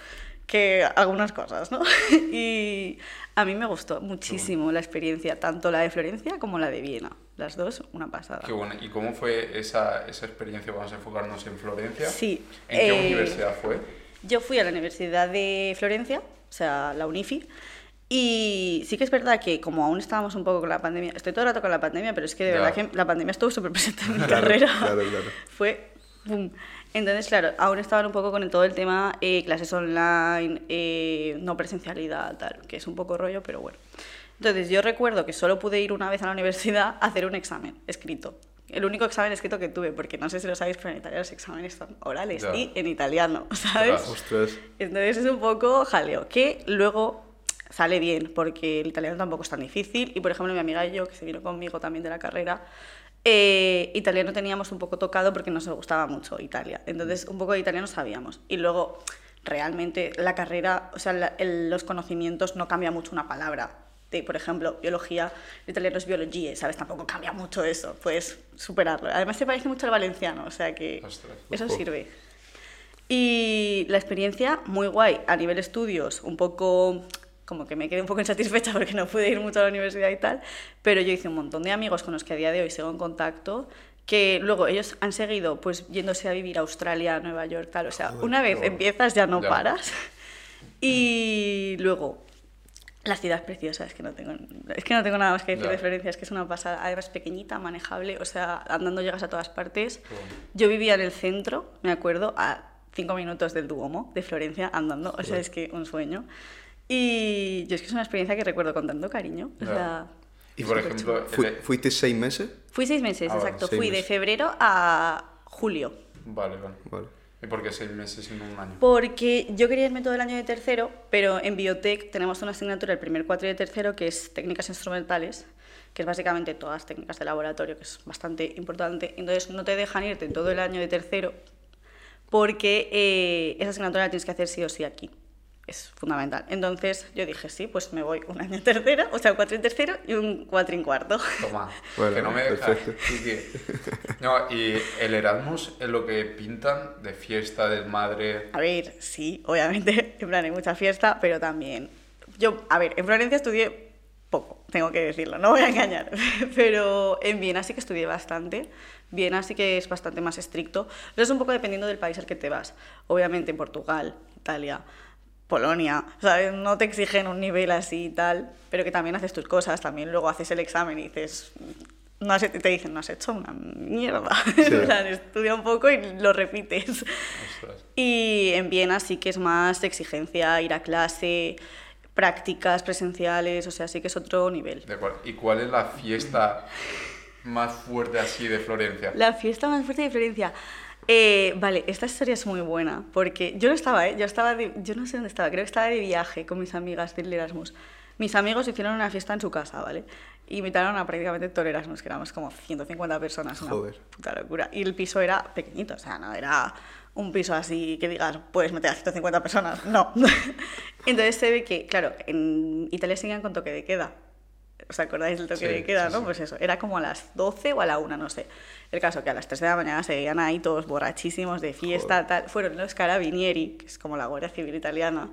que algunas cosas, ¿no? y a mí me gustó muchísimo la experiencia, tanto la de Florencia como la de Viena. Las dos, una pasada. Qué bueno. ¿Y cómo fue esa, esa experiencia? Vamos a enfocarnos en Florencia. Sí. ¿En qué eh, universidad fue? Yo fui a la Universidad de Florencia, o sea, la UNIFI, y sí que es verdad que como aún estábamos un poco con la pandemia, estoy todo el rato con la pandemia, pero es que de verdad que la pandemia estuvo súper presente en mi Claro, carrera. claro, claro. Fue boom. Entonces, claro, aún estaban un poco con el- todo el tema eh, clases online, eh, no presencialidad, tal, que es un poco rollo, pero bueno. Entonces, yo recuerdo que solo pude ir una vez a la universidad a hacer un examen escrito. El único examen escrito que tuve, porque no sé si lo sabéis, pero en Italia los exámenes son orales Ya. y en italiano, ¿sabes? Ostras. Entonces es un poco jaleo, que luego sale bien, porque el italiano tampoco es tan difícil. Y por ejemplo, mi amiga y yo, que se vino conmigo también de la carrera, eh, italiano teníamos un poco tocado porque nos gustaba mucho Italia. Entonces, un poco de italiano sabíamos. Y luego, realmente, la carrera, o sea, la- el- los conocimientos no cambia mucho una palabra. De, por ejemplo, biología, el italiano es biología, ¿sabes? Tampoco cambia mucho eso, puedes superarlo. Además, se parece mucho al valenciano, o sea que Ostras. eso sirve. Y la experiencia, muy guay. A nivel estudios, un poco como que me quedé un poco insatisfecha porque no pude ir mucho a la universidad y tal, pero yo hice un montón de amigos con los que a día de hoy sigo en contacto, que luego ellos han seguido pues yéndose a vivir a Australia, Nueva York, tal. O sea, Joder, una vez guay. empiezas ya no Ya. paras. Y luego, la ciudad es preciosa, es que no tengo, es que no tengo nada más que decir de Florencia, es que es una pasada. Además, pequeñita, manejable, o sea, andando llegas a todas partes. Yo vivía en el centro, me acuerdo, a cinco minutos del Duomo de Florencia andando, o sea, es que un sueño. Y yo es que es una experiencia que recuerdo con tanto cariño. O sea, Y por ejemplo, ¿Fuiste seis meses? fui seis meses, Ah, exacto. seis Fui de meses. febrero a julio. Vale, vale. Vale. ¿Y por qué seis meses no un año? Porque yo quería irme todo el año de tercero, pero en biotech tenemos una asignatura el primer cuatro de tercero que es técnicas instrumentales, que es básicamente todas las técnicas de laboratorio, que es bastante importante. Entonces no te dejan irte todo el año de tercero porque eh, esa asignatura la tienes que hacer sí o sí aquí. Es fundamental. Entonces yo dije, sí, pues me voy un año en tercero, o sea, cuatro en tercero y un cuatro en cuarto. Toma, Bueno, que no me deja. perfecto. Y, que- No, y el Erasmus es lo que pintan de fiesta, desmadre. A ver, sí, obviamente, en plan hay mucha fiesta, pero también... Yo, a ver, en Florencia estudié poco, tengo que decirlo, no voy a engañar, pero en Viena sí que estudié bastante. Viena sí que es bastante más estricto, pero es un poco dependiendo del país al que te vas. Obviamente en Portugal, Italia, Polonia, ¿sabes? No te exigen un nivel así y tal, pero que también haces tus cosas, también luego haces el examen y dices... No has, te dicen, no has hecho una mierda. Sí. En plan, estudia un poco y lo repites. Ostras. Y en Viena sí que es más de exigencia, ir a clase, prácticas presenciales, o sea, sí que es otro nivel. De acuerdo. ¿Y cuál es la fiesta más fuerte así de Florencia? La fiesta más fuerte de Florencia. Eh, vale, esta historia es muy buena, porque yo no estaba, ¿eh? Yo estaba, de- yo no sé dónde estaba, creo que estaba de viaje con mis amigas del Erasmus. Mis amigos hicieron una fiesta en su casa, ¿vale? Invitaron a prácticamente todo el Erasmus, que éramos como 150 personas, una Joder. puta locura. Y el piso era pequeñito, o sea, no era un piso así que digas, puedes meter a 150 personas, no. Entonces se ve que, claro, en Italia siguen con toque de queda. ¿Os acordáis del toque Sí, de queda, sí, no? Pues eso, era como a las 12 o a la 1, no sé. El caso que a las 3 de la mañana se veían ahí todos borrachísimos de fiesta, tal. Fueron los carabinieri, que es como la Guardia Civil italiana,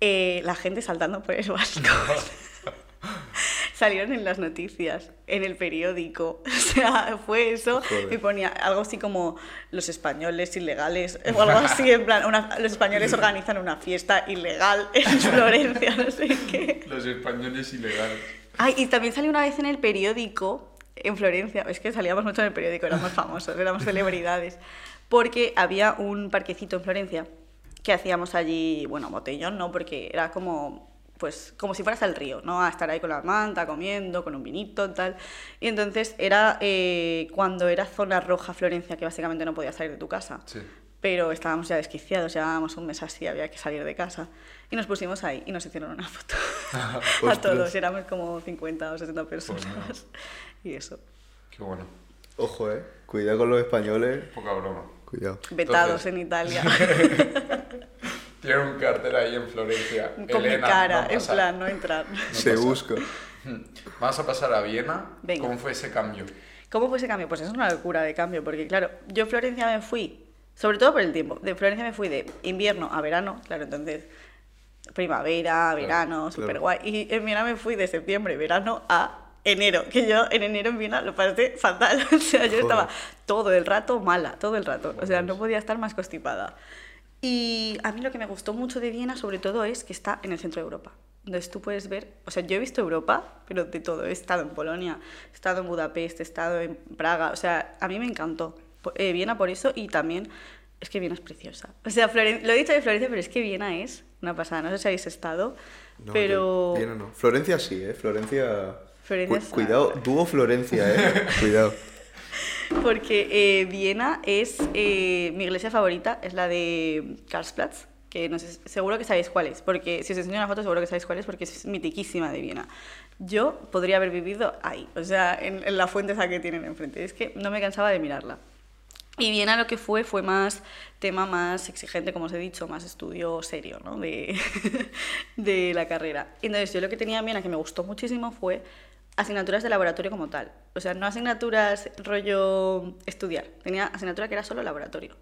eh, la gente saltando por el balcón. Salieron en las noticias, en el periódico. O sea, fue eso. Joder. Y ponía algo así como los españoles ilegales, o algo así, en plan, una- los españoles organizan una fiesta ilegal en Florencia, no sé qué. Los españoles ilegales. Ay, y también salió una vez en el periódico, en Florencia, es que salíamos mucho en el periódico, éramos famosos, éramos celebridades, porque había un parquecito en Florencia que hacíamos allí, bueno, botellón, ¿no? Porque era como pues como si fueras al río, ¿no? A estar ahí con la manta, comiendo, con un vinito, tal. Y entonces era eh, cuando era zona roja Florencia, que básicamente no podías salir de tu casa. Sí. Pero estábamos ya desquiciados, llevábamos un mes así, había que salir de casa. Y nos pusimos ahí y nos hicieron una foto a Ostras. todos, éramos como 50 o 60 personas. Y eso, Qué bueno. Ojo, eh. Cuidado con los españoles. Poca broma. Cuidado. vetados Entonces- en Italia, Tiene un cartel ahí en Florencia. con mi Elena, cara, no en plan, no entrar. Se pasa. busca. Vamos a pasar a Viena. Venga. ¿Cómo fue ese cambio? ¿Cómo fue ese cambio? Pues es una locura de cambio, porque claro, yo a Florencia me fui, sobre todo por el tiempo, de Florencia me fui de invierno a verano, claro, entonces primavera, verano, claro. súper guay. Y en Viena me fui de septiembre, verano a enero, que yo en enero en Viena lo pasé fatal, o sea, yo Joder. estaba todo el rato mala, todo el rato, o sea, no podía estar más constipada. Y a mí lo que me gustó mucho de Viena, sobre todo, es que está en el centro de Europa. Entonces tú puedes ver, o sea, yo he visto Europa, pero de todo. He estado en Polonia, he estado en Budapest, he estado en Praga, o sea, a mí me encantó eh, Viena por eso y también es que Viena es preciosa. O sea, Floren- lo he dicho de Florencia, pero es que Viena es una pasada. No sé si habéis estado, No, pero Viena no. Florencia sí, eh. Florencia. Florencia Cu- cuidado, dúo Florencia, eh. cuidado. Porque eh, Viena es eh, mi iglesia favorita, es la de Karlsplatz, que no sé, seguro que sabéis cuál es, porque si os enseño una foto seguro que sabéis cuál es, porque es mitiquísima de Viena. Yo podría haber vivido ahí, o sea, en, en la fuente esa que tienen enfrente. Es que no me cansaba de mirarla. Y Viena lo que fue fue más tema más exigente, como os he dicho, más estudio serio ¿no? de, de la carrera. Entonces yo lo que tenía en Viena que me gustó muchísimo fue asignaturas de laboratorio como tal. O sea, no asignaturas rollo estudiar, tenía asignatura que era solo laboratorio.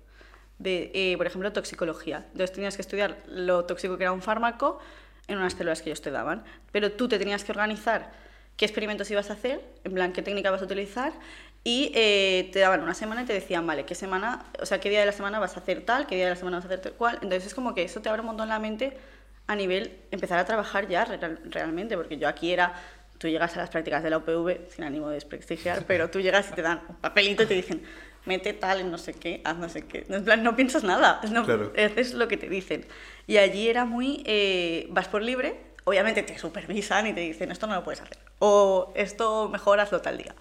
De, eh, por ejemplo, toxicología. Entonces tenías que estudiar lo tóxico que era un fármaco en unas células que ellos te daban. Pero tú te tenías que organizar qué experimentos ibas a hacer, en plan, qué técnica vas a utilizar, y eh, te daban una semana y te decían, vale, qué semana, o sea, qué día de la semana vas a hacer tal, qué día de la semana vas a hacer tal cual. Entonces es como que eso te abre un montón la mente a nivel empezar a trabajar ya real- realmente, porque yo aquí era, tú llegas a las prácticas de la UPV, sin ánimo de desprestigiar, pero tú llegas y te dan un papelito y te dicen, mete tal en no sé qué, haz no sé qué. En plan, no piensas nada, no, Claro. haces lo que te dicen. Y allí era muy, eh, vas por libre, obviamente te supervisan y te dicen, esto no lo puedes hacer, o esto mejor hazlo tal día.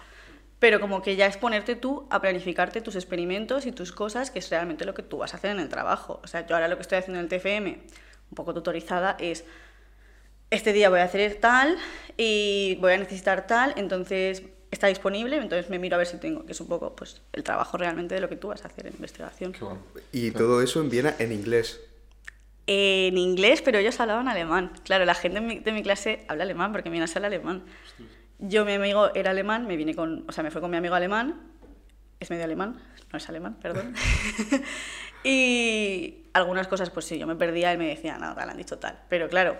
Pero como que ya es ponerte tú a planificarte tus experimentos y tus cosas, que es realmente lo que tú vas a hacer en el trabajo. O sea, yo ahora lo que estoy haciendo en el TFM, un poco tutorizada, es este día voy a hacer tal y voy a necesitar tal, entonces está disponible, entonces me miro a ver si tengo, que es un poco pues el trabajo realmente de lo que tú vas a hacer en investigación. Qué bueno. Y todo eso en Viena en inglés. En inglés, pero ellos hablaban alemán. Claro, la gente de mi, de mi clase habla alemán porque mi se habla alemán. Yo, mi amigo era alemán, me vine con, o sea, me fue con mi amigo alemán, es medio alemán, no es alemán, perdón. y algunas cosas, pues sí, yo me perdía, él me decía, no, tal, han dicho tal. Pero claro,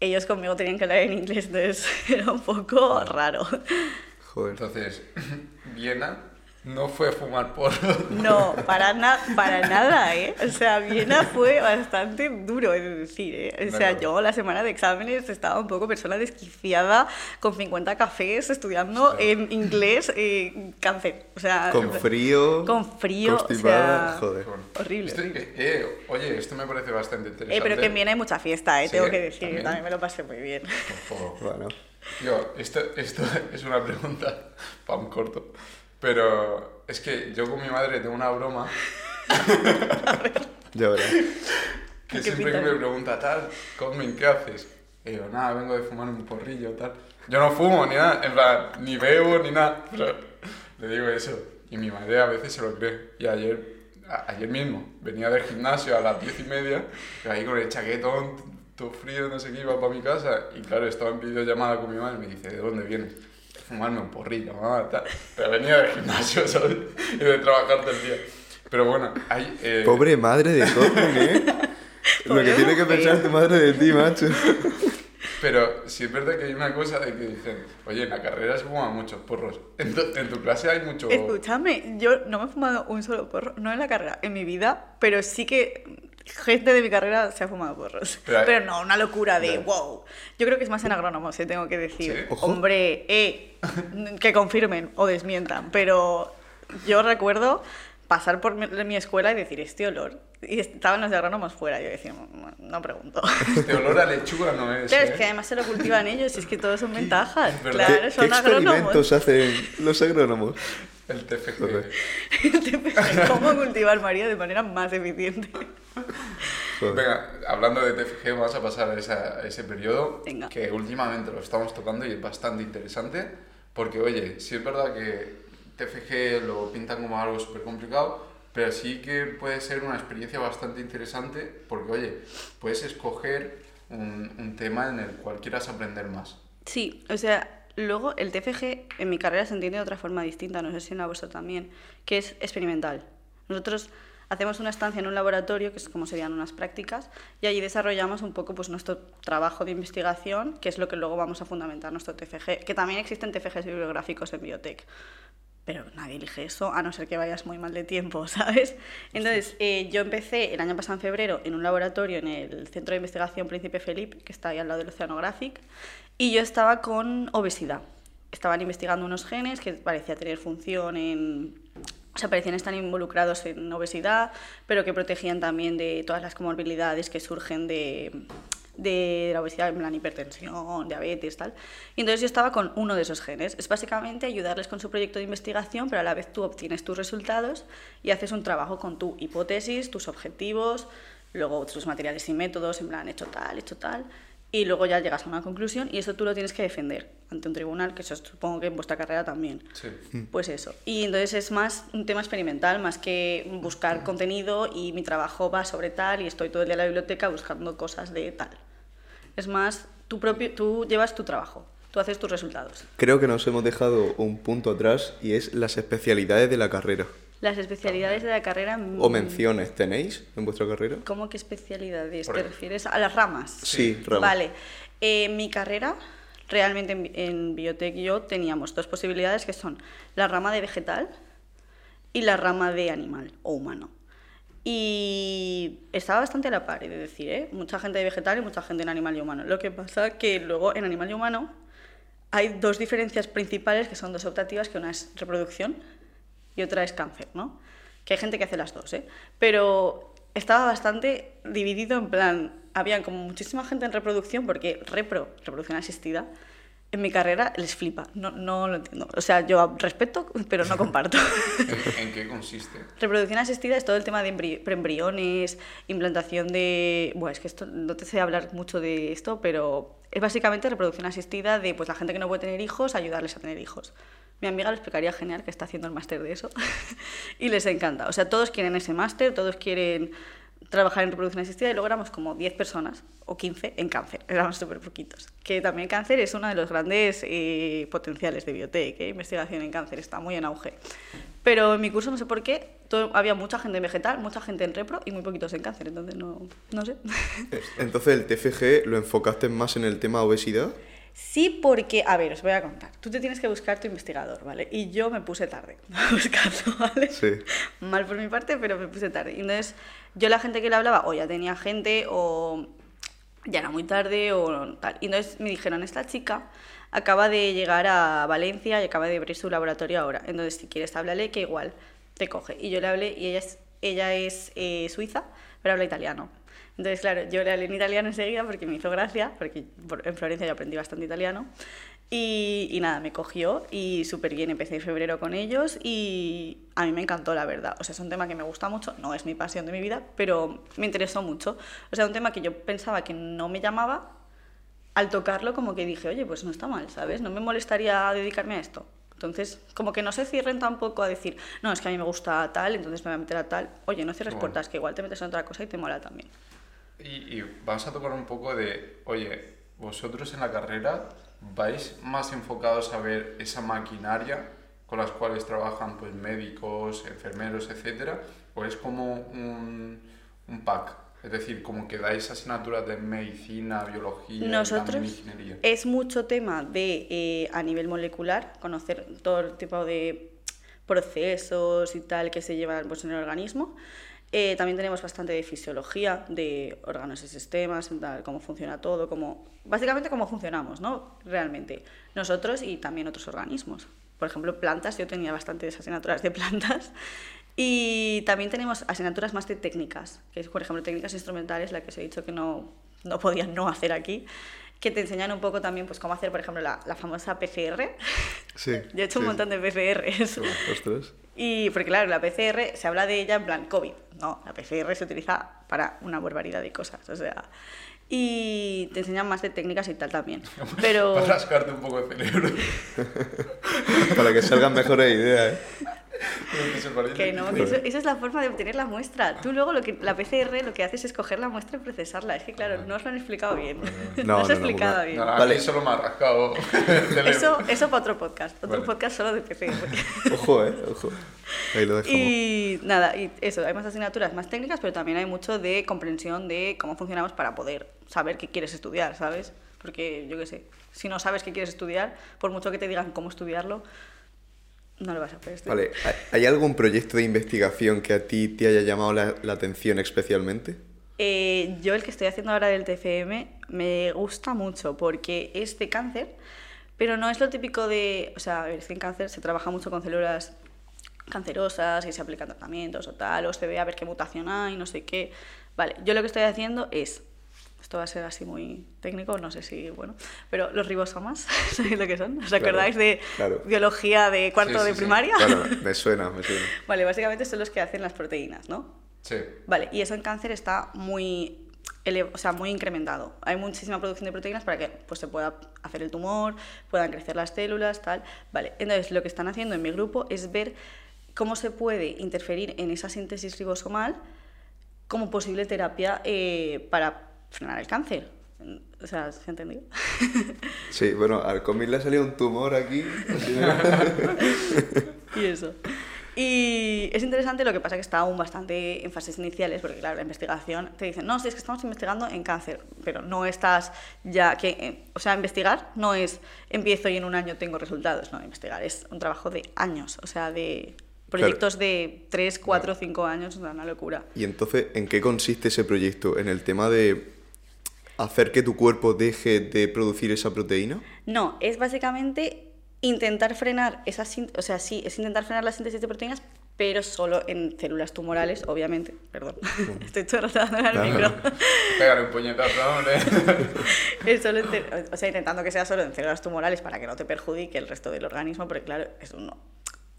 ellos conmigo tenían que hablar en inglés, entonces era un poco raro. Joder. Entonces, Viena no fue a fumar porro. No, para, na- para nada, ¿eh? O sea, Viena fue bastante duro, es decir, ¿eh? O sea, yo la semana de exámenes estaba un poco persona desquiciada, con 50 cafés, estudiando en inglés, eh, cáncer. O sea, Con frío. Con frío, o sea, joder. horrible. Esto- horrible. eh, oye, esto me parece bastante interesante. Eh, pero que en Viena hay mucha fiesta, ¿eh? Sí, Tengo que decir, también. también me lo pasé muy bien. Ojo. Bueno, Yo, esto, esto es una pregunta para un corto. Pero es que yo con mi madre tengo una broma ya verás. que ¿Qué siempre que me pregunta tal, Cosmin, ¿qué haces? Y digo, nada, vengo de fumar un porrillo tal. Yo no fumo ni nada, en plan, ni bebo ni nada. Pero le digo eso. Y mi madre a veces se lo cree. Y ayer, a- ayer mismo, venía del gimnasio a las diez y media, y ahí con el chaquetón, todo frío, no sé qué, iba para mi casa. Y claro, estaba en videollamada con mi madre y me dice, ¿de dónde vienes? "De Fumarme un porrillo, mamá, tal. Pero venía del gimnasio, ¿sabes? Y de trabajar todo el día. Pero bueno, hay... eh, Pobre madre de Cosmin, ¿eh? Lo que tiene que pensar tu madre de ti, macho. Pero sí es verdad que hay una cosa de que dicen, oye, en la carrera se fuman muchos porros. En tu, en tu clase hay mucho... Escúchame, yo no me he fumado un solo porro, no en la carrera, en mi vida, pero sí que gente de mi carrera se ha fumado porros. Pero Pero, no, una locura de Ya. wow. Yo creo que es más en agrónomos, eh, tengo que decir. ¿Sí? Hombre, eh, que confirmen o desmientan, pero yo recuerdo pasar por mi, mi escuela y decir, este olor. Y estaban los de agrónomos fuera. Yo decía, no, no pregunto. Este olor a lechuga no es. Es ¿eh? que además se lo cultivan ellos y es que todos son ventajas. Es verdad. Claro, ¿Qué, son qué agrónomos. experimentos hacen los agrónomos? El TFG. Joder. ¿Cómo cultivar María de manera más eficiente? Venga, hablando de TFG, vamos a pasar a, esa- a ese periodo Venga. que últimamente lo estamos tocando y es bastante interesante. Porque, oye, sí es verdad que TFG lo pintan como algo súper complicado, pero sí que puede ser una experiencia bastante interesante porque, oye, puedes escoger un, un tema en el cual quieras aprender más. Sí, o sea, luego el TFG en mi carrera se entiende de otra forma distinta, no sé si en la vuestra también, que es experimental. Nosotros hacemos una estancia en un laboratorio, que es como serían unas prácticas, y allí desarrollamos un poco pues, nuestro trabajo de investigación, que es lo que luego vamos a fundamentar nuestro TFG, que también existen TFGs bibliográficos en biotech. Pero nadie elige eso, a no ser que vayas muy mal de tiempo, ¿sabes? Entonces, eh, yo empecé el año pasado en febrero en un laboratorio en el Centro de Investigación Príncipe Felipe, que está ahí al lado del Oceanographic, y yo estaba con obesidad. Estaban investigando unos genes que parecía tener función en... O sea, parecían estar involucrados en obesidad, pero que protegían también de todas las comorbilidades que surgen de, de la obesidad, en plan hipertensión, diabetes, tal. Y entonces yo estaba con uno de esos genes. Es básicamente ayudarles con su proyecto de investigación, pero a la vez tú obtienes tus resultados y haces un trabajo con tu hipótesis, tus objetivos, luego tus materiales y métodos, en plan, hecho tal, hecho tal, y luego ya llegas a una conclusión y eso tú lo tienes que defender ante un tribunal, que eso supongo que en vuestra carrera también. Sí. Pues eso. Y entonces es más un tema experimental, más que buscar contenido y mi trabajo va sobre tal y estoy todo el día en la biblioteca buscando cosas de tal. Es más, tú, propio, tú llevas tu trabajo, tú haces tus resultados. Creo que nos hemos dejado un punto atrás y es las especialidades de la carrera. Las especialidades de la carrera... ¿O mm, menciones tenéis en vuestra carrera? ¿Cómo que especialidades? ¿Te refieres a las ramas? Sí, ramas. Vale. Eh, mi carrera, realmente en, en biotech yo teníamos dos posibilidades que son la rama de vegetal y la rama de animal o humano. Y estaba bastante a la par, he de decir, ¿eh? Mucha gente de vegetal y mucha gente en animal y humano. Lo que pasa que luego en animal y humano hay dos diferencias principales que son dos optativas, que una es reproducción y otra es cáncer, ¿no? Que hay gente que hace las dos, ¿eh? Pero estaba bastante dividido en plan, había como muchísima gente en reproducción porque repro, reproducción asistida, en mi carrera les flipa, no, no lo entiendo. O sea, yo respeto, pero no comparto. ¿En, qué consiste? Reproducción asistida es todo el tema de embri- preembriones, implantación de... Bueno, es que esto, no te sé hablar mucho de esto, pero es básicamente reproducción asistida de pues, la gente que no puede tener hijos, ayudarles a tener hijos. Mi amiga lo explicaría genial, que está haciendo el máster de eso, y les encanta. O sea, todos quieren ese máster, todos quieren trabajar en reproducción asistida y luego éramos como 10 personas o 15 en cáncer, éramos súper poquitos. Que también cáncer es uno de los grandes eh, potenciales de biotech, ¿eh? investigación en cáncer, está muy en auge. Pero en mi curso no sé por qué, había mucha gente en vegetal, mucha gente en repro y muy poquitos en cáncer, entonces no, no sé. Entonces el TFG lo enfocaste más en el tema obesidad. Sí, porque, a ver, os voy a contar. Tú te tienes que buscar tu investigador, ¿vale? Y yo me puse tarde a buscarlo, ¿vale? Sí. Mal por mi parte, pero me puse tarde. Entonces, yo la gente que le hablaba, o ya tenía gente, o ya era muy tarde, o tal. Y entonces me dijeron, esta chica acaba de llegar a Valencia y acaba de abrir su laboratorio ahora. Entonces, si quieres, háblale, que igual te coge. Y yo le hablé, y ella es, ella es eh, suiza, pero habla italiano. Entonces, claro, yo le hablé en italiano enseguida porque me hizo gracia, porque por- en Florencia yo aprendí bastante italiano. Y, y nada, me cogió y súper bien. Empecé en febrero con ellos y a mí me encantó, la verdad. O sea, es un tema que me gusta mucho, no es mi pasión de mi vida, pero me interesó mucho. O sea, un tema que yo pensaba que no me llamaba, al tocarlo como que dije, oye, pues no está mal, ¿sabes? No me molestaría dedicarme a esto. Entonces, como que no se cierren tampoco a decir, no, es que a mí me gusta tal, entonces me voy a meter a tal. Oye, no cierres Bueno. puertas, que igual te metes en otra cosa y te mola también. Y, y vamos a tocar un poco de, oye, vosotros en la carrera vais más enfocados a ver esa maquinaria con las cuales trabajan pues médicos, enfermeros, etcétera, o es como un, un pack, es decir, como que dais asignaturas de medicina, biología, Nosotros ingeniería. es mucho tema de eh, a nivel molecular, conocer todo el tipo de procesos y tal que se llevan pues, en el organismo. Eh, también tenemos bastante de fisiología, de órganos y sistemas, tal, cómo funciona todo, cómo, básicamente cómo funcionamos, ¿no? Realmente, nosotros y también otros organismos. por ejemplo, plantas, yo tenía bastantes asignaturas de plantas. Y también tenemos asignaturas más de técnicas, que es, por ejemplo, técnicas instrumentales, la que os he dicho que no, no podía no hacer aquí, que te enseñan un poco también pues cómo hacer, por ejemplo, la, la famosa PCR. Sí. Yo he hecho un sí. montón de PCRs. Ostras. Y porque claro, la PCR se habla de ella en plan COVID. No, la PCR se utiliza para una barbaridad de cosas. O sea, y te enseñan más de técnicas y tal también. Pero Para rascarte un poco el cerebro. Para que salgan mejores ideas, ¿eh? Que no, que eso, esa es la forma de obtener la muestra. Tú luego lo que la PCR lo que haces es coger la muestra y procesarla. Es que claro, no os lo han explicado bien. No, No, os no, explicado no. bien. Vale. solo me ha rascado. Eso, eso para otro podcast. Otro Vale. podcast solo de PCR. Ojo, ¿eh? Ojo. Ahí lo dejamos. Y nada, y eso, hay más asignaturas más técnicas, pero también hay mucho de comprensión de cómo funcionamos para poder saber qué quieres estudiar, ¿sabes? Porque yo qué sé, si no sabes qué quieres estudiar, por mucho que te digan cómo estudiarlo, no lo vas a poder estudiar. Vale, ¿hay- ¿hay algún proyecto de investigación que a ti te haya llamado la, la atención especialmente? Eh, yo el que estoy haciendo ahora del TFM me gusta mucho porque es de cáncer, pero no es lo típico de, o sea, a ver, es que en cáncer se trabaja mucho con células cancerosas y se aplican tratamientos o tal, o se ve a ver qué mutación hay, no sé qué. Vale, yo lo que estoy haciendo es, esto va a ser así muy técnico, no sé si, bueno, pero los ribosomas, ¿sabéis lo que son? ¿Os Claro, acordáis de claro. biología de cuarto Sí, sí, de sí. primaria? Claro, me suena, me suena. Vale, básicamente son los que hacen las proteínas, ¿no? Sí. Vale, y eso en cáncer está muy, o sea, muy incrementado. Hay muchísima producción de proteínas para que pues, se pueda hacer el tumor, puedan crecer las células, tal. Vale, entonces lo que están haciendo en mi grupo es ver cómo se puede interferir en esa síntesis ribosomal como posible terapia eh, para frenar el cáncer. O sea, ¿se ha entendido? Sí, bueno, al Comin le ha salido un tumor aquí. y eso. Y es interesante, lo que pasa que está aún bastante en fases iniciales, porque claro, la investigación te dicen, no, sí, es que estamos investigando en cáncer, pero no estás ya, que, eh, o sea, investigar no es empiezo y en un año tengo resultados, no, investigar es un trabajo de años, o sea, de proyectos de 3, 4, 5 años, o sea, una locura. Y entonces, ¿en qué consiste ese proyecto? ¿En el tema de hacer que tu cuerpo deje de producir esa proteína? No, es básicamente intentar frenar esa o sea, sí, es intentar frenar la síntesis de proteínas, pero solo en células tumorales, obviamente. Perdón, estoy chorrotando no, micro. Pégale un puñetazo, hombre. Es solo o sea, intentando que sea solo en células tumorales para que no te perjudique el resto del organismo, porque claro, es un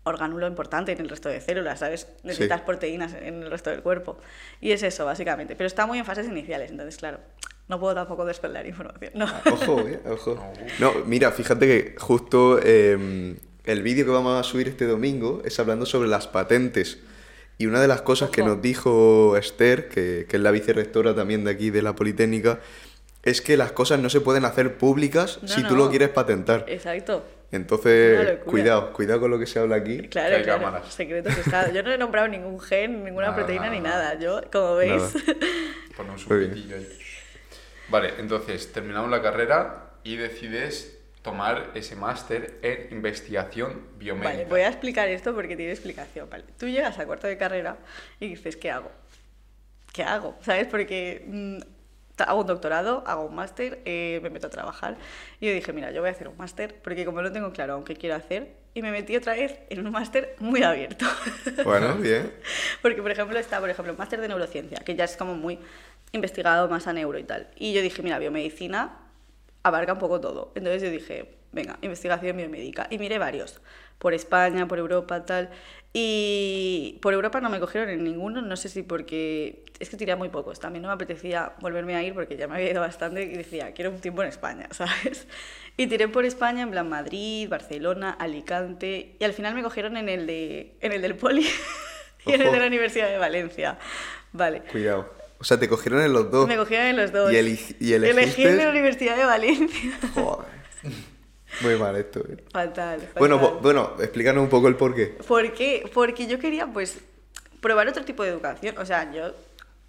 orgánulo importante en el resto de células, ¿sabes? Necesitas proteínas en el resto del cuerpo. Y es eso, básicamente. Pero está muy en fases iniciales, entonces, claro, no puedo tampoco desvelar información. No. Ojo, eh, ojo. No, mira, fíjate que justo eh, el vídeo que vamos a subir este domingo es hablando sobre las patentes. Y una de las cosas que nos dijo Esther, que, que es la vicerrectora también de aquí de la Politécnica, es que las cosas no se pueden hacer públicas No, si tú lo quieres patentar. Exacto. Entonces, cuidado, cuidado con lo que se habla aquí. Claro, Que hay claro. cámaras. Secretos está. Yo no he nombrado ningún gen, ninguna Nada, proteína nada, ni nada. Yo, como veis, Ponemos Muy un ahí. Vale, entonces terminamos la carrera y decides tomar ese máster en investigación biomédica. Vale, voy a explicar esto porque tiene explicación. Vale. Tú llegas a cuarto de carrera y dices, ¿qué hago? ¿Qué hago? ¿Sabes? Porque mm, ta- hago un doctorado, hago un máster, eh, me meto a trabajar. Y yo dije, mira, yo voy a hacer un máster porque como no tengo claro aún qué quiero hacer, y me metí otra vez en un máster muy abierto. Bueno, bien. Porque, por ejemplo, está, por ejemplo, un máster de neurociencia, que ya es como muy investigado más a neuro y tal. Y yo dije, mira, biomedicina abarca un poco todo. Entonces yo dije, venga, investigación biomédica. Y miré varios, por España, por Europa, tal. Y por Europa no me cogieron en ninguno, no sé si porque es que tiré muy pocos. También no me apetecía volverme a ir porque ya me había ido bastante y decía, quiero un tiempo en España, ¿sabes? Y tiré por España, en plan Madrid, Barcelona, Alicante. Y al final me cogieron en el, de, en el del Poli y en el de la Universidad de Valencia. Vale. Cuidado. O sea, te cogieron en los dos. Me cogieron en los dos. Y eli- y Elegí en la Universidad de Valencia. Joder. Muy mal esto. eh. Fatal. fatal. Bueno, bueno, explícanos un poco el porqué. ¿Por qué? Porque yo quería, pues, probar otro tipo de educación. O sea, yo,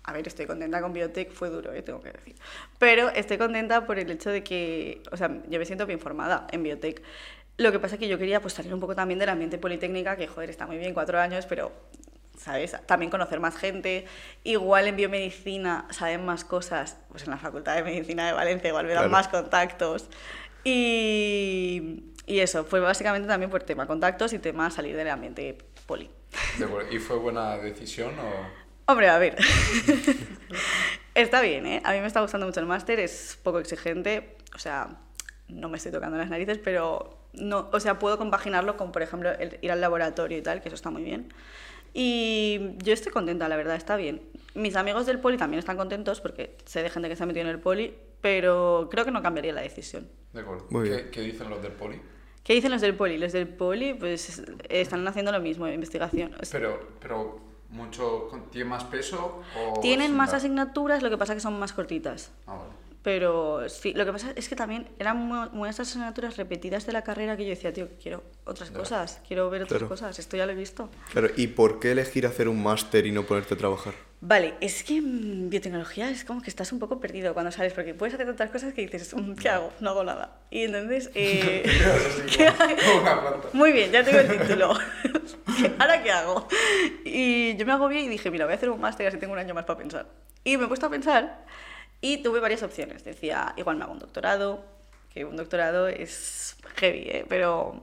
a ver, estoy contenta con Biotech, fue duro, ¿eh? tengo que decir. Pero estoy contenta por el hecho de que, o sea, yo me siento bien formada en Biotech. Lo que pasa es que yo quería, pues, salir un poco también del ambiente politécnica, que, joder, está muy bien, cuatro años, pero, ¿sabes? También conocer más gente. Igual en biomedicina saben más cosas, pues en la Facultad de Medicina de Valencia igual me dan Claro. más contactos. Y, Y eso, fue básicamente también por tema contactos y tema salir del ambiente poli. ¿Y fue buena decisión o...? Hombre, a ver. está bien, ¿eh? A mí me está gustando mucho el máster, es poco exigente, o sea, no me estoy tocando las narices, pero no, o sea, puedo compaginarlo con, por ejemplo, el ir al laboratorio y tal, que eso está muy bien. Y yo estoy contenta, la verdad, está bien. Mis amigos del poli también están contentos porque sé de gente que se ha metido en el poli, pero creo que no cambiaría la decisión. De acuerdo. ¿Qué, dicen los del poli? ¿Qué dicen los del poli? Los del poli, pues están haciendo lo mismo, investigación. O sea, Pero, pero mucho, ¿tiene más peso o...? tienen más asignaturas, lo que pasa que son más cortitas. Ah, vale. Pero sí, lo que pasa es que también eran mu- muchas asignaturas repetidas de la carrera que yo decía, tío, quiero otras cosas, quiero ver otras Claro. cosas, esto ya lo he visto. Claro, ¿y por qué elegir hacer un máster y no ponerte a trabajar? Vale, es que mm, biotecnología es como que estás un poco perdido cuando sales, porque puedes hacer tantas cosas que dices, "Mm, ¿qué hago? No hago nada. Y entonces, eh, ¿qué muy bien, ya tengo el título. ¿Ahora qué hago? Y yo me agobié y dije, mira, voy a hacer un máster y así tengo un año más para pensar. Y me he puesto a pensar y tuve varias opciones. Decía, igual me hago un doctorado, que un doctorado es heavy, ¿eh? pero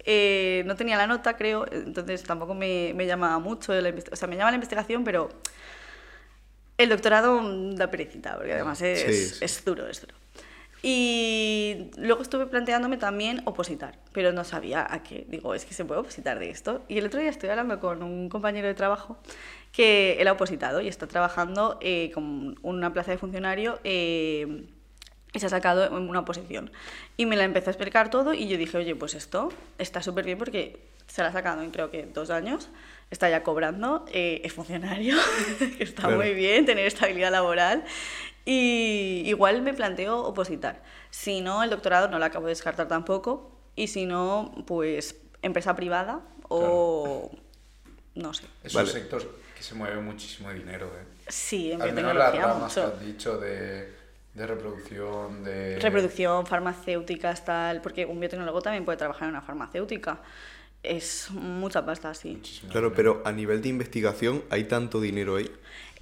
eh, no tenía la nota, creo, entonces tampoco me, me llamaba mucho. La o sea, me llama la investigación, pero el doctorado da perecita, porque además es, Sí, sí. es duro, es duro. Y luego estuve planteándome también opositar, pero no sabía a qué. Digo, es que se puede opositar de esto. Y el otro día estoy hablando con un compañero de trabajo que él ha opositado y está trabajando eh, con una plaza de funcionario eh, y se ha sacado en una oposición. Y me la empezó a explicar todo y yo dije, oye, pues esto está súper bien porque se la ha sacado en creo que dos años, está ya cobrando, eh, es funcionario, está Claro. muy bien tener estabilidad laboral y igual me planteo opositar. Si no, el doctorado no lo acabo de descartar tampoco y si no, pues empresa privada o no sé. Es Vale. un sector que se mueve muchísimo dinero, ¿eh? Sí, en Al menos las biotecnología ramas que mucho. has dicho de, de reproducción, de... Reproducción, farmacéuticas, tal, porque un biotecnólogo también puede trabajar en una farmacéutica. Es mucha pasta, sí. Muchísimo Claro, dinero. pero a nivel de investigación, ¿hay tanto dinero ahí?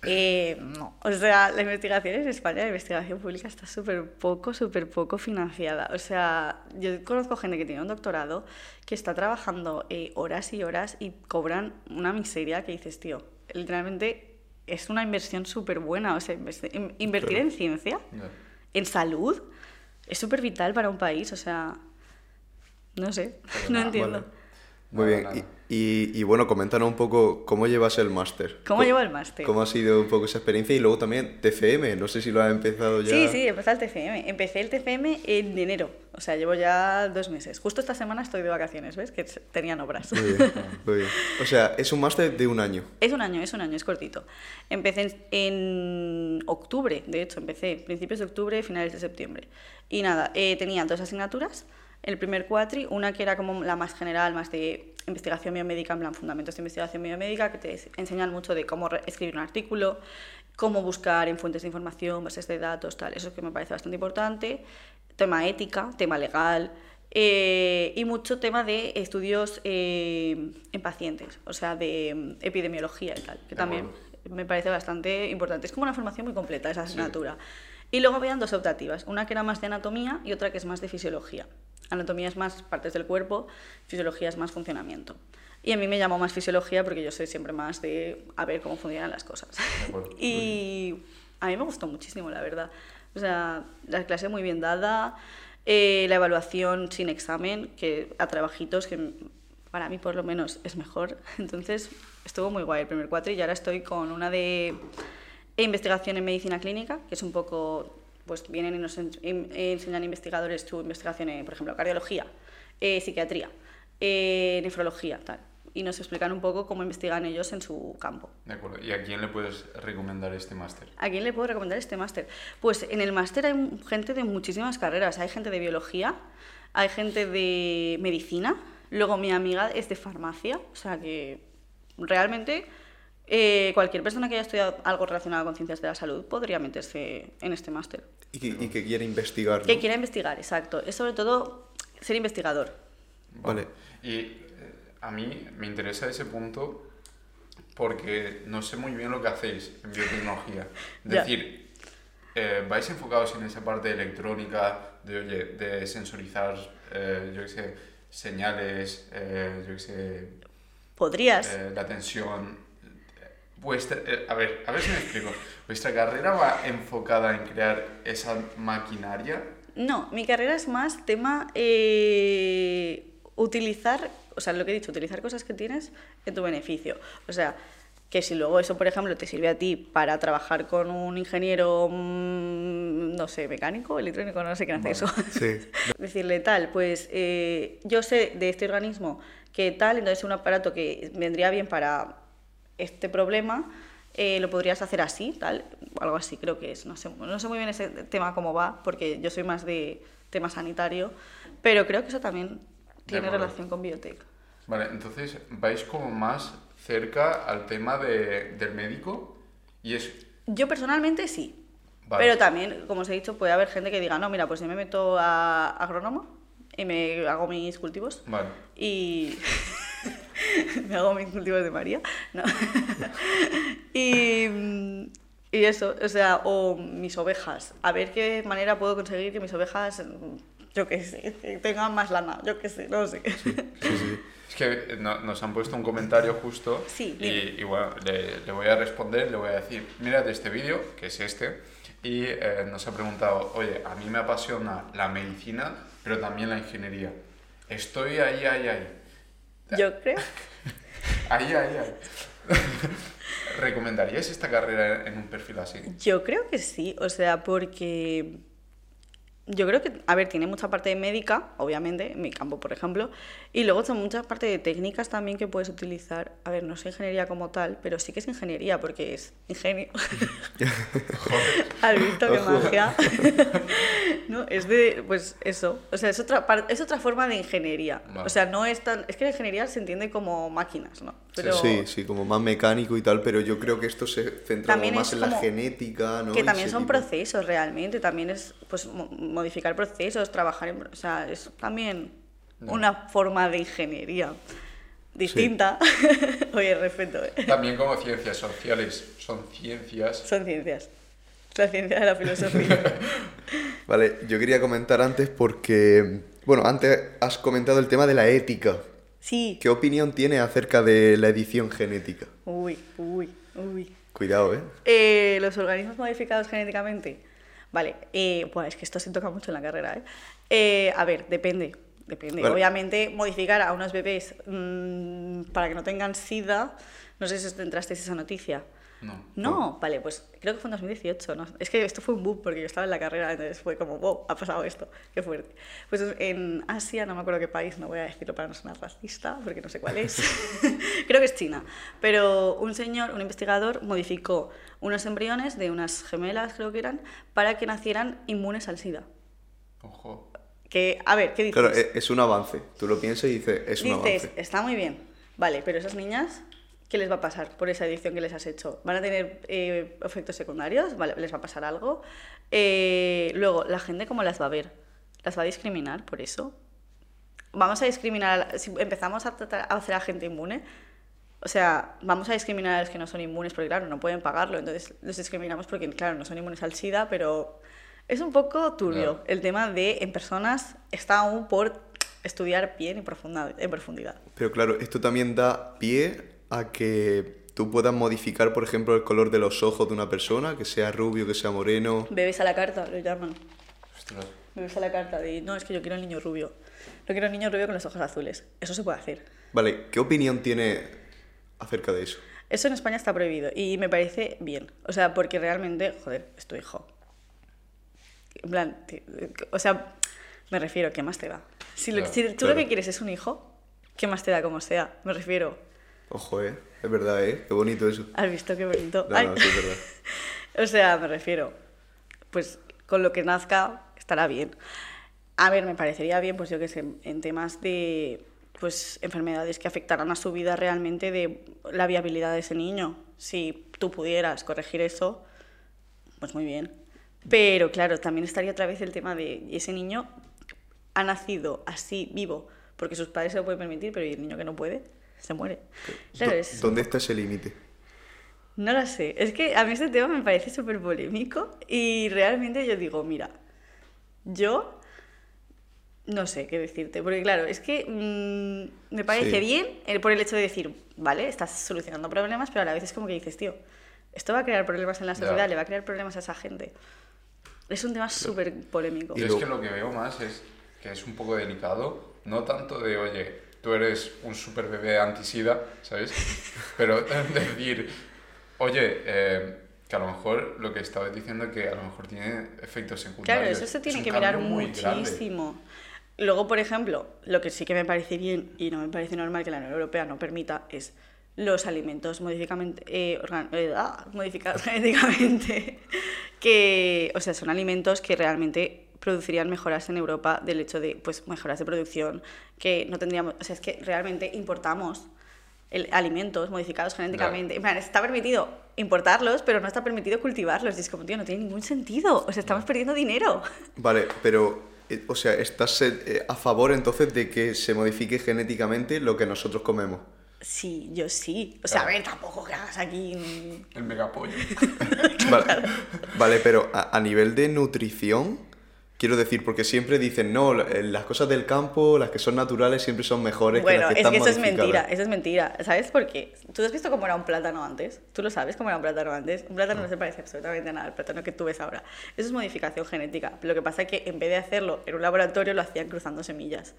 Eh, no, o sea, la investigación en España, la investigación pública está súper poco, súper poco financiada. O sea, yo conozco gente que tiene un doctorado que está trabajando eh, horas y horas y cobran una miseria que dices, tío, literalmente es una inversión súper buena. O sea, invertir en ciencia, en salud, es súper vital para un país. O sea, no sé, Pero no nada, entiendo. Vale. Muy Nada, bien. Y, y- y bueno, coméntanos un poco cómo llevas el máster. ¿Cómo llevo el máster? ¿Cómo ha sido un poco esa experiencia? Y luego también TCM, no sé si lo has empezado ya. Sí, sí, empecé el TCM. Empecé el TCM en enero. O sea, llevo ya dos meses. Justo esta semana estoy de vacaciones, ¿ves? Que tenían obras. Muy bien, muy bien. O sea, es un máster de un año. Es un año, es un año, es cortito. Empecé en, en octubre, de hecho, empecé principios de octubre, finales de septiembre. Y nada, eh, tenía dos asignaturas. El primer cuatri, una que era como la más general, más de investigación biomédica, en plan fundamentos de investigación biomédica, que te enseñan mucho de cómo escribir un artículo, cómo buscar en fuentes de información, bases de datos, tal. Eso que me parece bastante importante. Tema ética, tema legal, eh, y mucho tema de estudios eh, en pacientes, o sea, de mm, epidemiología y tal, que De también acuerdo. me parece bastante importante. Es como una formación muy completa esa asignatura. Y luego habían dos optativas, una que era más de anatomía y otra que es más de fisiología. Anatomía es más partes del cuerpo, fisiología es más funcionamiento. Y a mí me llamó más fisiología porque yo soy siempre más de a ver cómo funcionan las cosas. y a mí me gustó muchísimo, la verdad. O sea, la clase muy bien dada, eh, la evaluación sin examen, que a trabajitos, que para mí por lo menos es mejor. Entonces, estuvo muy guay el primer cuatro y ahora estoy con una de investigación en medicina clínica, que es un poco, pues vienen y nos en- en- enseñan investigadores su investigación en, por ejemplo, cardiología, eh, psiquiatría, eh, nefrología, tal. Y nos explican un poco cómo investigan ellos en su campo. De acuerdo. ¿Y a quién le puedes recomendar este máster? ¿A quién le puedo recomendar este máster? Pues en el máster hay gente de muchísimas carreras. Hay gente de biología, hay gente de medicina, luego mi amiga es de farmacia, o sea que realmente eh, cualquier persona que haya estudiado algo relacionado con ciencias de la salud podría meterse en este máster. Y que, y que quiere investigar. ¿no? Que quiera investigar, exacto. Es sobre todo ser investigador. Vale. Y eh, a mí me interesa ese punto porque no sé muy bien lo que hacéis en biotecnología. Es decir, eh, ¿vais enfocados en esa parte electrónica de, oye, de sensorizar, eh, yo qué sé, señales, eh, yo qué sé, Podrías. eh, la tensión? Vuestra, eh, a ver, a ver si me explico. ¿Vuestra carrera va enfocada en crear esa maquinaria? No, mi carrera es más tema eh, utilizar, o sea, lo que he dicho, utilizar cosas que tienes en tu beneficio. O sea, que si luego eso, por ejemplo, te sirve a ti para trabajar con un ingeniero, mm, no sé, mecánico, electrónico, no sé qué hace eso. Sí. Decirle tal, pues eh, yo sé de este organismo que tal, entonces un aparato que vendría bien para este problema, eh, lo podrías hacer así, tal, algo así creo que es. No sé, no sé muy bien ese tema cómo va, porque yo soy más de tema sanitario, pero creo que eso también tiene relación con biotech. Vale, entonces vais como más cerca al tema de, del médico y es... Yo personalmente sí, Vale. pero también, como os he dicho, puede haber gente que diga, no, mira, pues yo me meto a agrónomo y me hago mis cultivos Vale. y me hago mis cultivos de María. No. y, y eso, o sea, o mis ovejas. A ver qué manera puedo conseguir que mis ovejas, yo qué sé, tengan más lana, yo qué sé, no sé. Sí, sí. Es que eh, no- nos han puesto un comentario justo Sí, y, bueno, le, le voy a responder, le voy a decir, mírate este vídeo, que es este, y eh, nos ha preguntado, oye, a mí me apasiona la medicina, pero también la ingeniería. Estoy ahí, ahí, ahí. Yo creo. Ahí, ahí, ahí. ¿Recomendarías esta carrera en un perfil así? Yo creo que sí, o sea, porque yo creo que, a ver, tiene mucha parte de médica, obviamente, en mi campo, por ejemplo, y luego son mucha parte de técnicas también que puedes utilizar. A ver, no es ingeniería como tal, pero sí que es ingeniería, porque es ingenio. ¿Has visto qué magia? no, es de, pues eso, o sea, es otra, es otra forma de ingeniería. Vale. O sea, no es tan, es que la ingeniería se entiende como máquinas, ¿no? Pero Sí, sí, como más mecánico y tal, pero yo creo que esto se centra más en la genética, ¿no? Que también son tipo. procesos realmente, también es pues modificar procesos, trabajar en... O sea, es también una forma de ingeniería distinta. Oye, respeto, ¿eh? También como ciencias sociales, son ciencias. Son ciencias. La ciencia de la filosofía. Vale, yo quería comentar antes porque, bueno, antes has comentado el tema de la ética. Sí. ¿Qué opinión tienes acerca de la edición genética? Uy, uy, uy. Cuidado, ¿eh? Eh, los organismos modificados genéticamente. Vale, eh, buah, es que esto se toca mucho en la carrera, ¿eh? Eh, a ver, depende. Depende. Obviamente, modificar a unos bebés mm, para que no tengan sida. No sé si os entrasteis esa noticia. No. No, vale, pues creo que fue en 2018. ¿no? Es que esto fue un boom porque yo estaba en la carrera, entonces fue como, wow, ha pasado esto, qué fuerte. Pues en Asia, no me acuerdo qué país, no voy a decirlo para no sonar racista, porque no sé cuál es. creo que es China. Pero un señor, un investigador, modificó unos embriones de unas gemelas, creo que eran, para que nacieran inmunes al SIDA. Ojo. Que, a ver, ¿qué dices? Claro, e- es un avance. Tú lo piensas y dices, es un Dices, avance. está muy bien, vale, pero esas niñas, ¿qué les va a pasar por esa edición que les has hecho? ¿Van a tener eh, efectos secundarios? Vale, ¿Les va a pasar algo? Eh, luego, ¿la gente cómo las va a ver? ¿Las va a discriminar por eso? ¿Vamos a discriminar, a la- si empezamos a, tratar- a hacer a gente inmune? O sea, vamos a discriminar a los que no son inmunes porque, claro, no pueden pagarlo, entonces los discriminamos porque, claro, no son inmunes al SIDA, pero es un poco turbio el tema de en personas está aún por estudiar bien y profunda, en profundidad. Pero claro, esto también da pie a que tú puedas modificar, por ejemplo, el color de los ojos de una persona, que sea rubio, que sea moreno. Bebes a la carta, lo llaman. Ostras. Bebes a la carta de, no, es que yo quiero un niño rubio. No quiero un niño rubio con los ojos azules. Eso se puede hacer. Vale, ¿qué opinión tiene acerca de eso? Eso en España está prohibido y me parece bien. O sea, porque realmente, joder, es tu hijo. En plan, o sea, me refiero, ¿qué más te da? Si, lo- Claro, si tú lo claro. que quieres es un hijo, ¿qué más te da como sea? Me refiero, Ojo, ¿eh? Es verdad, ¿eh? Qué bonito eso. ¿has visto qué bonito? No, no, sí, es verdad. O sea, me refiero, pues con lo que nazca estará bien. A ver, me parecería bien, pues yo que sé, en temas de pues enfermedades que afectarán a su vida realmente de la viabilidad de ese niño. Si tú pudieras corregir eso, pues muy bien. Pero claro, también estaría otra vez el tema de ¿y ese niño ha nacido así, vivo, porque sus padres se lo pueden permitir, pero ¿y el niño que no puede? Se muere. Claro, Do- es... ¿Dónde está ese límite? No lo sé. Es que a mí este tema me parece súper polémico y realmente yo digo, mira, yo no sé qué decirte, porque claro, es que mm, me parece Sí. bien el- por el hecho de decir, vale, estás solucionando problemas, pero a la vez es como que dices, tío, esto va a crear problemas en la Ya. sociedad, le va a crear problemas a esa gente. Es un tema súper polémico. Y es que lo que veo más es que es un poco delicado, no tanto de, oye, tú eres un super bebé antisida, ¿sabes? Pero decir, oye, eh, que a lo mejor lo que estabas diciendo que a lo mejor tiene efectos secundarios. Claro, eso se tiene que mirar grande. muchísimo. Luego, por ejemplo, lo que sí que me parece bien y no me parece normal que la Unión Europea no permita es los alimentos modificamente, eh, organ- eh, ah, modificados genéticamente, que, o sea, son alimentos que realmente producirían mejoras en Europa del hecho de, pues, mejoras de producción, que no tendríamos, o sea, es que realmente importamos el- alimentos modificados genéticamente. En plan, está permitido importarlos, pero no está permitido cultivarlos. Y es como, tío, no tiene ningún sentido. O sea, estamos perdiendo dinero. Vale, pero, eh, o sea, ¿estás eh, a favor entonces de que se modifique genéticamente lo que nosotros comemos? Sí, yo sí. O sea, a Claro. ver, tampoco que hagas aquí... El megapollo. Vale, vale, pero a, a nivel de nutrición, quiero decir, porque siempre dicen, no, eh, las cosas del campo, las que son naturales, siempre son mejores que Bueno, las que es están que eso es mentira, eso es mentira. ¿Sabes por qué? ¿Tú has visto cómo era un plátano antes? ¿Tú lo sabes cómo era un plátano antes? Un plátano no se parece absolutamente a nada al plátano que tú ves ahora. Eso es modificación genética. Lo que pasa es que en vez de hacerlo en un laboratorio, lo hacían cruzando semillas.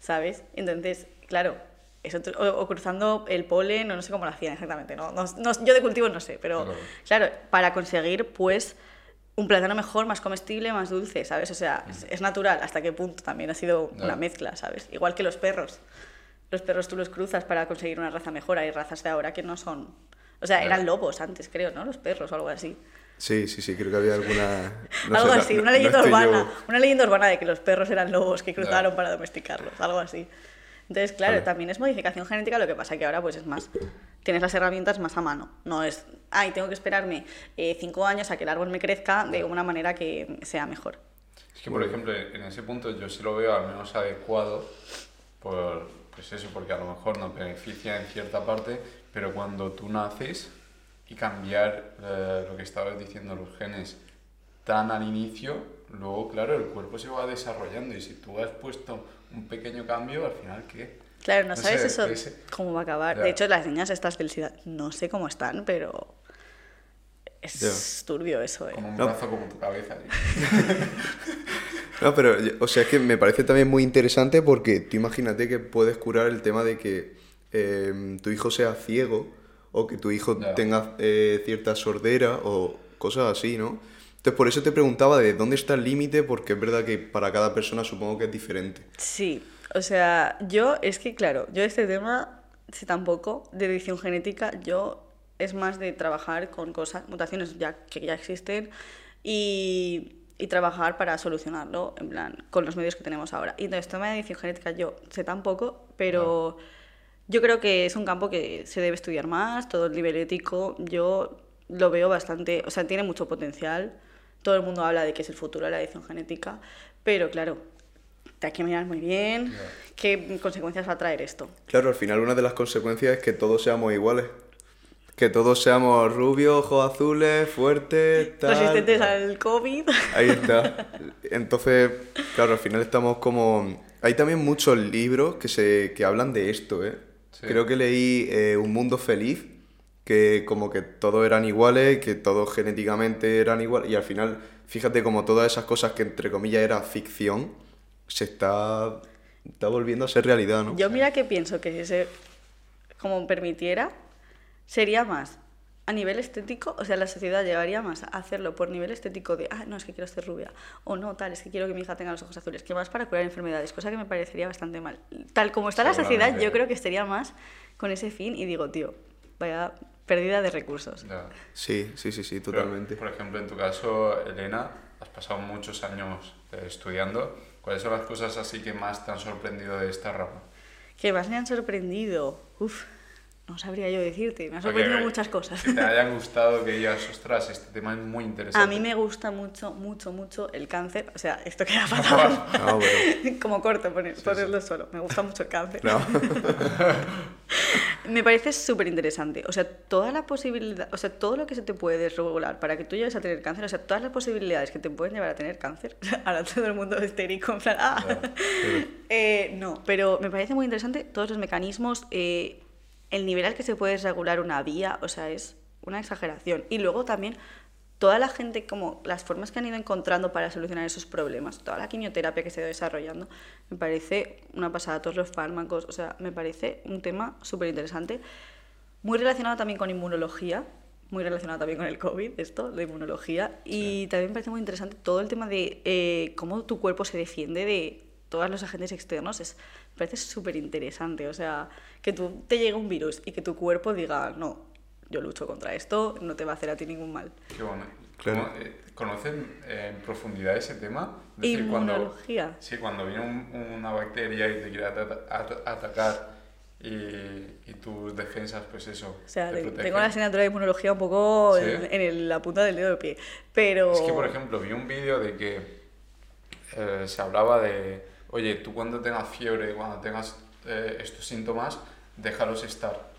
¿Sabes? Entonces, claro, eso, o, o cruzando el polen, o no sé cómo lo hacían exactamente. No, no- no- yo de cultivo no sé, pero Claro. claro, para conseguir, pues, un plátano mejor, más comestible, más dulce, ¿sabes? O sea, es, es natural. ¿Hasta qué punto? También ha sido una mezcla, ¿sabes? Igual que los perros. Los perros tú los cruzas para conseguir una raza mejor. Hay razas de ahora que no son... O sea, eran lobos antes, creo, ¿no? Los perros o algo así. Sí, sí, sí, creo que había alguna... no algo sé, así, no- una leyenda yo- urbana. Una leyenda urbana de que los perros eran lobos que cruzaron para domesticarlos, algo así. Entonces, claro, también es modificación genética, lo que pasa que ahora pues es más, tienes las herramientas más a mano. No es, ay, tengo que esperarme eh, cinco años a que el árbol me crezca de una manera que sea mejor. Es que, por ejemplo, en ese punto yo sí lo veo al menos adecuado, por, pues eso, porque a lo mejor nos beneficia en cierta parte, pero cuando tú naces y cambiar eh, lo que estabas diciendo, los genes tan al inicio, luego, claro, el cuerpo se va desarrollando y si tú has puesto un pequeño cambio, al final, ¿qué? Claro, no, No sabes sé, eso ese- cómo va a acabar. De hecho, las niñas estas del SIDA, no sé cómo están, pero es turbio eso, ¿eh? Con un No. brazo como tu cabeza. No, pero, o sea, es que me parece también muy interesante porque tú imagínate que puedes curar el tema de que eh, tu hijo sea ciego o que tu hijo tenga eh, cierta sordera o cosas así, ¿no? Entonces, por eso te preguntaba de dónde está el límite, porque es verdad que para cada persona supongo que es diferente. Sí, o sea, yo es que, claro, yo este tema sé tampoco de edición genética, yo es más de trabajar con cosas, mutaciones ya, que ya existen y, y trabajar para solucionarlo, en plan, con los medios que tenemos ahora. Y entonces, tema de edición genética yo sé tampoco, pero yo creo que es un campo que se debe estudiar más, todo el nivel ético, yo lo veo bastante, o sea, tiene mucho potencial. Todo el mundo habla de que es el futuro de la edición genética, pero claro, hay que mirar muy bien Ya. qué consecuencias va a traer esto. Claro, al final una de las consecuencias es que todos seamos iguales. Que todos seamos rubios, ojos azules, fuertes, tal. Resistentes al COVID. Ahí está. Entonces, claro, al final estamos como... Hay también muchos libros que, se, que hablan de esto, ¿eh? Sí. Creo que leí eh, Un Mundo Feliz, que como que todos eran iguales, que todos genéticamente eran iguales, y al final, fíjate como todas esas cosas que entre comillas era ficción, se está, está volviendo a ser realidad, ¿no? Yo mira que pienso que si se como permitiera, sería más a nivel estético, o sea, la sociedad llegaría más a hacerlo por nivel estético de, ah, no, es que quiero ser rubia, o no, tal, es que quiero que mi hija tenga los ojos azules, que más para curar enfermedades, cosa que me parecería bastante mal. Tal como está la sociedad, yo creo que estaría más con ese fin y digo, tío, vaya pérdida de recursos. Ya. Sí, sí, sí, sí, Pero, totalmente. por ejemplo, en tu caso, Elena, has pasado muchos años eh, estudiando. ¿Cuáles son las cosas así que más te han sorprendido de esta rama? Que más me han sorprendido. Uf, no sabría yo decirte. Me han sorprendido muchas cosas. Que te hayan gustado, que digas, ostras, este tema es muy interesante. A mí me gusta mucho, mucho, mucho el cáncer. O sea, esto queda fatal. No, Como corto poner- Sí, ponerlo solo. Me gusta mucho el cáncer. no. Me parece súper interesante. O sea, toda la posibilidad, o sea, todo lo que se te puede desregular para que tú llegues a tener cáncer, o sea, todas las posibilidades que te pueden llevar a tener cáncer. Ahora todo el mundo histérico, en plan, ah. Eh, no, pero me parece muy interesante todos los mecanismos, eh, el nivel al que se puede regular una vía, o sea, es una exageración. Y luego también toda la gente, como las formas que han ido encontrando para solucionar esos problemas, toda la quimioterapia que se ha ido desarrollando, me parece una pasada, todos los fármacos, o sea, me parece un tema súper interesante, muy relacionado también con inmunología, muy relacionado también con el COVID, esto, la inmunología, y también me parece muy interesante todo el tema de eh, cómo tu cuerpo se defiende de todos los agentes externos, es, me parece súper interesante, o sea, que tú te llegue un virus y que tu cuerpo diga, no, yo lucho contra esto, no te va a hacer a ti ningún mal. Qué bueno. Eh, ¿Conocen en profundidad ese tema? Es Inmunología. Cuando, sí, cuando viene una bacteria y te quiere atacar y, y, tus defensas, pues eso. O sea, tengo la asignatura de inmunología un poco en, la punta del dedo de pie. Pero... Es que, por ejemplo, vi un vídeo de que eh, se hablaba de, oye, tú cuando tengas fiebre, cuando tengas eh, estos síntomas, déjalos estar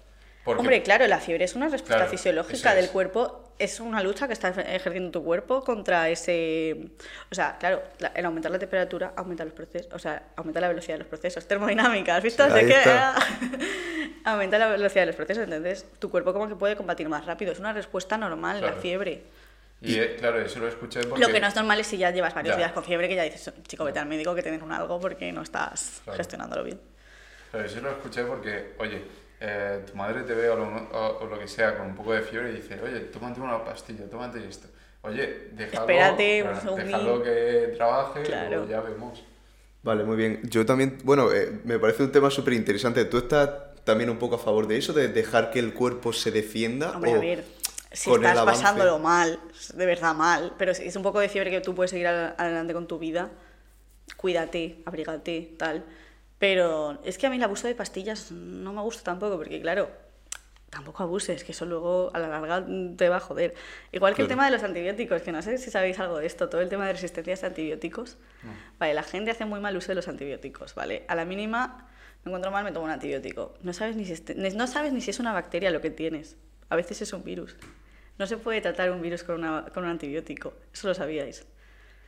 Hombre, claro, la fiebre es una respuesta fisiológica del cuerpo, es una lucha que está ejerciendo tu cuerpo contra ese... O sea, claro, el aumentar la temperatura aumenta los procesos, o sea, aumenta la velocidad de los procesos, termodinámica, ¿has visto? aumenta la velocidad de los procesos, entonces tu cuerpo como que puede combatir más rápido, es una respuesta normal la fiebre. Y eh, claro, eso lo escuché porque... Lo que no es normal es si ya llevas varios días con fiebre que ya dices, chico, vete al médico que tienes un algo porque no estás gestionándolo bien. Claro, eso lo escuché porque, oye, eh, tu madre te ve o lo, que sea con un poco de fiebre y dice, oye, tómate una pastilla, tómate esto. Oye, déjalo, déjalo que trabaje y ya vemos. Vale, muy bien. Yo también, bueno, eh, me parece un tema súper interesante. ¿Tú estás también un poco a favor de eso, de dejar que el cuerpo se defienda? Hombre, a ver, si estás pasándolo mal, de verdad mal, pero si es un poco de fiebre que tú puedes seguir adelante con tu vida, cuídate, abrígate, tal. Pero es que a mí el abuso de pastillas no me gusta tampoco, porque claro, tampoco abuses, que eso luego a la larga te va a joder. Igual que el tema de los antibióticos, que no sé si sabéis algo de esto, todo el tema de resistencias a antibióticos. Vale, la gente hace muy mal uso de los antibióticos, ¿vale? A la mínima me encuentro mal, me tomo un antibiótico. No sabes ni si es, no sabes ni si es una bacteria lo que tienes. A veces es un virus. No se puede tratar un virus con, una, con un antibiótico. Eso lo sabíais.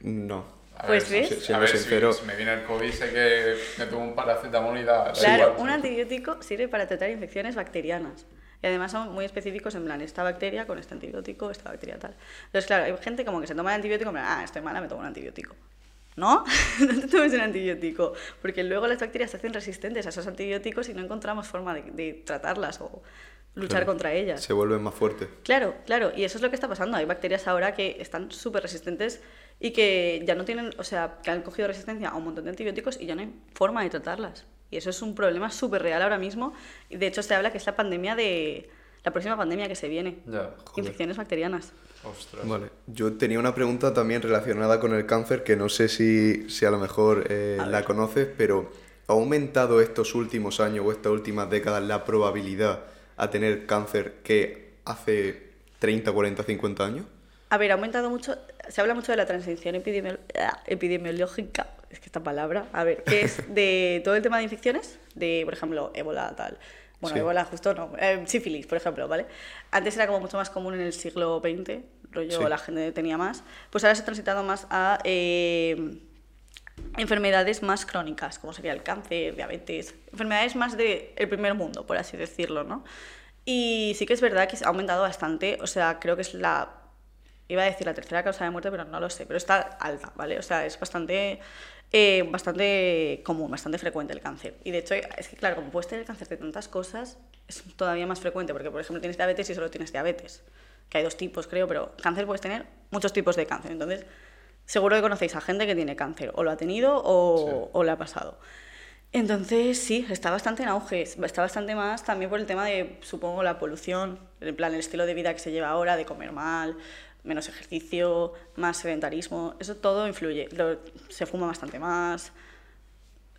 No. A pues ver, Si, a ver, si, me viene el COVID, sé que me tomo un paracetamol y da. Claro, un antibiótico sirve para tratar infecciones bacterianas. Y además son muy específicos en plan, esta bacteria con este antibiótico, esta bacteria tal. Entonces, claro, hay gente como que se toma el antibiótico y me ah, estoy mala, me tomo un antibiótico. ¿No? no te tomes un antibiótico, porque luego las bacterias se hacen resistentes a esos antibióticos y no encontramos forma de, tratarlas o luchar contra ellas. Se vuelven más fuertes. Claro, claro, y eso es lo que está pasando. Hay bacterias ahora que están súper resistentes y que ya no tienen, o sea, que han cogido resistencia a un montón de antibióticos y ya no hay forma de tratarlas. Y eso es un problema súper real ahora mismo. Y de hecho se habla que es la pandemia de... La próxima pandemia que se viene. Ya, Infecciones bacterianas. Ostras. Vale. Yo tenía una pregunta también relacionada con el cáncer que no sé si, si a lo mejor eh, la conoces, pero ¿ha aumentado estos últimos años o estas últimas décadas la probabilidad a tener cáncer que hace 30, 40, 50 años? A ver, ha aumentado mucho, se habla mucho de la transición epidemiológica, es que esta palabra, a ver, que es de todo el tema de infecciones, de, por ejemplo, ébola, tal. Bueno, ébola justo no, eh, sífilis, por ejemplo, ¿vale? Antes era como mucho más común en el siglo XX, rollo la gente tenía más, pues ahora se ha transitado más a eh, enfermedades más crónicas, como sería el cáncer, diabetes, enfermedades más del el primer mundo, por así decirlo, ¿no? Y sí que es verdad que ha aumentado bastante, o sea, creo que es la iba a decir la tercera causa de muerte, pero no lo sé, pero está alta, ¿vale? O sea, es bastante, eh, bastante común, bastante frecuente el cáncer. Y de hecho, es que claro, como puedes tener cáncer de tantas cosas, es todavía más frecuente, porque por ejemplo tienes diabetes y solo tienes diabetes, que hay dos tipos, creo, pero cáncer puedes tener muchos tipos de cáncer. Entonces, seguro que conocéis a gente que tiene cáncer, o lo ha tenido o, o le ha pasado. Entonces, sí, está bastante en auge, está bastante más también por el tema de, supongo, la polución, el plan, el estilo de vida que se lleva ahora, de comer mal, menos ejercicio, más sedentarismo, eso todo influye. se fuma bastante más,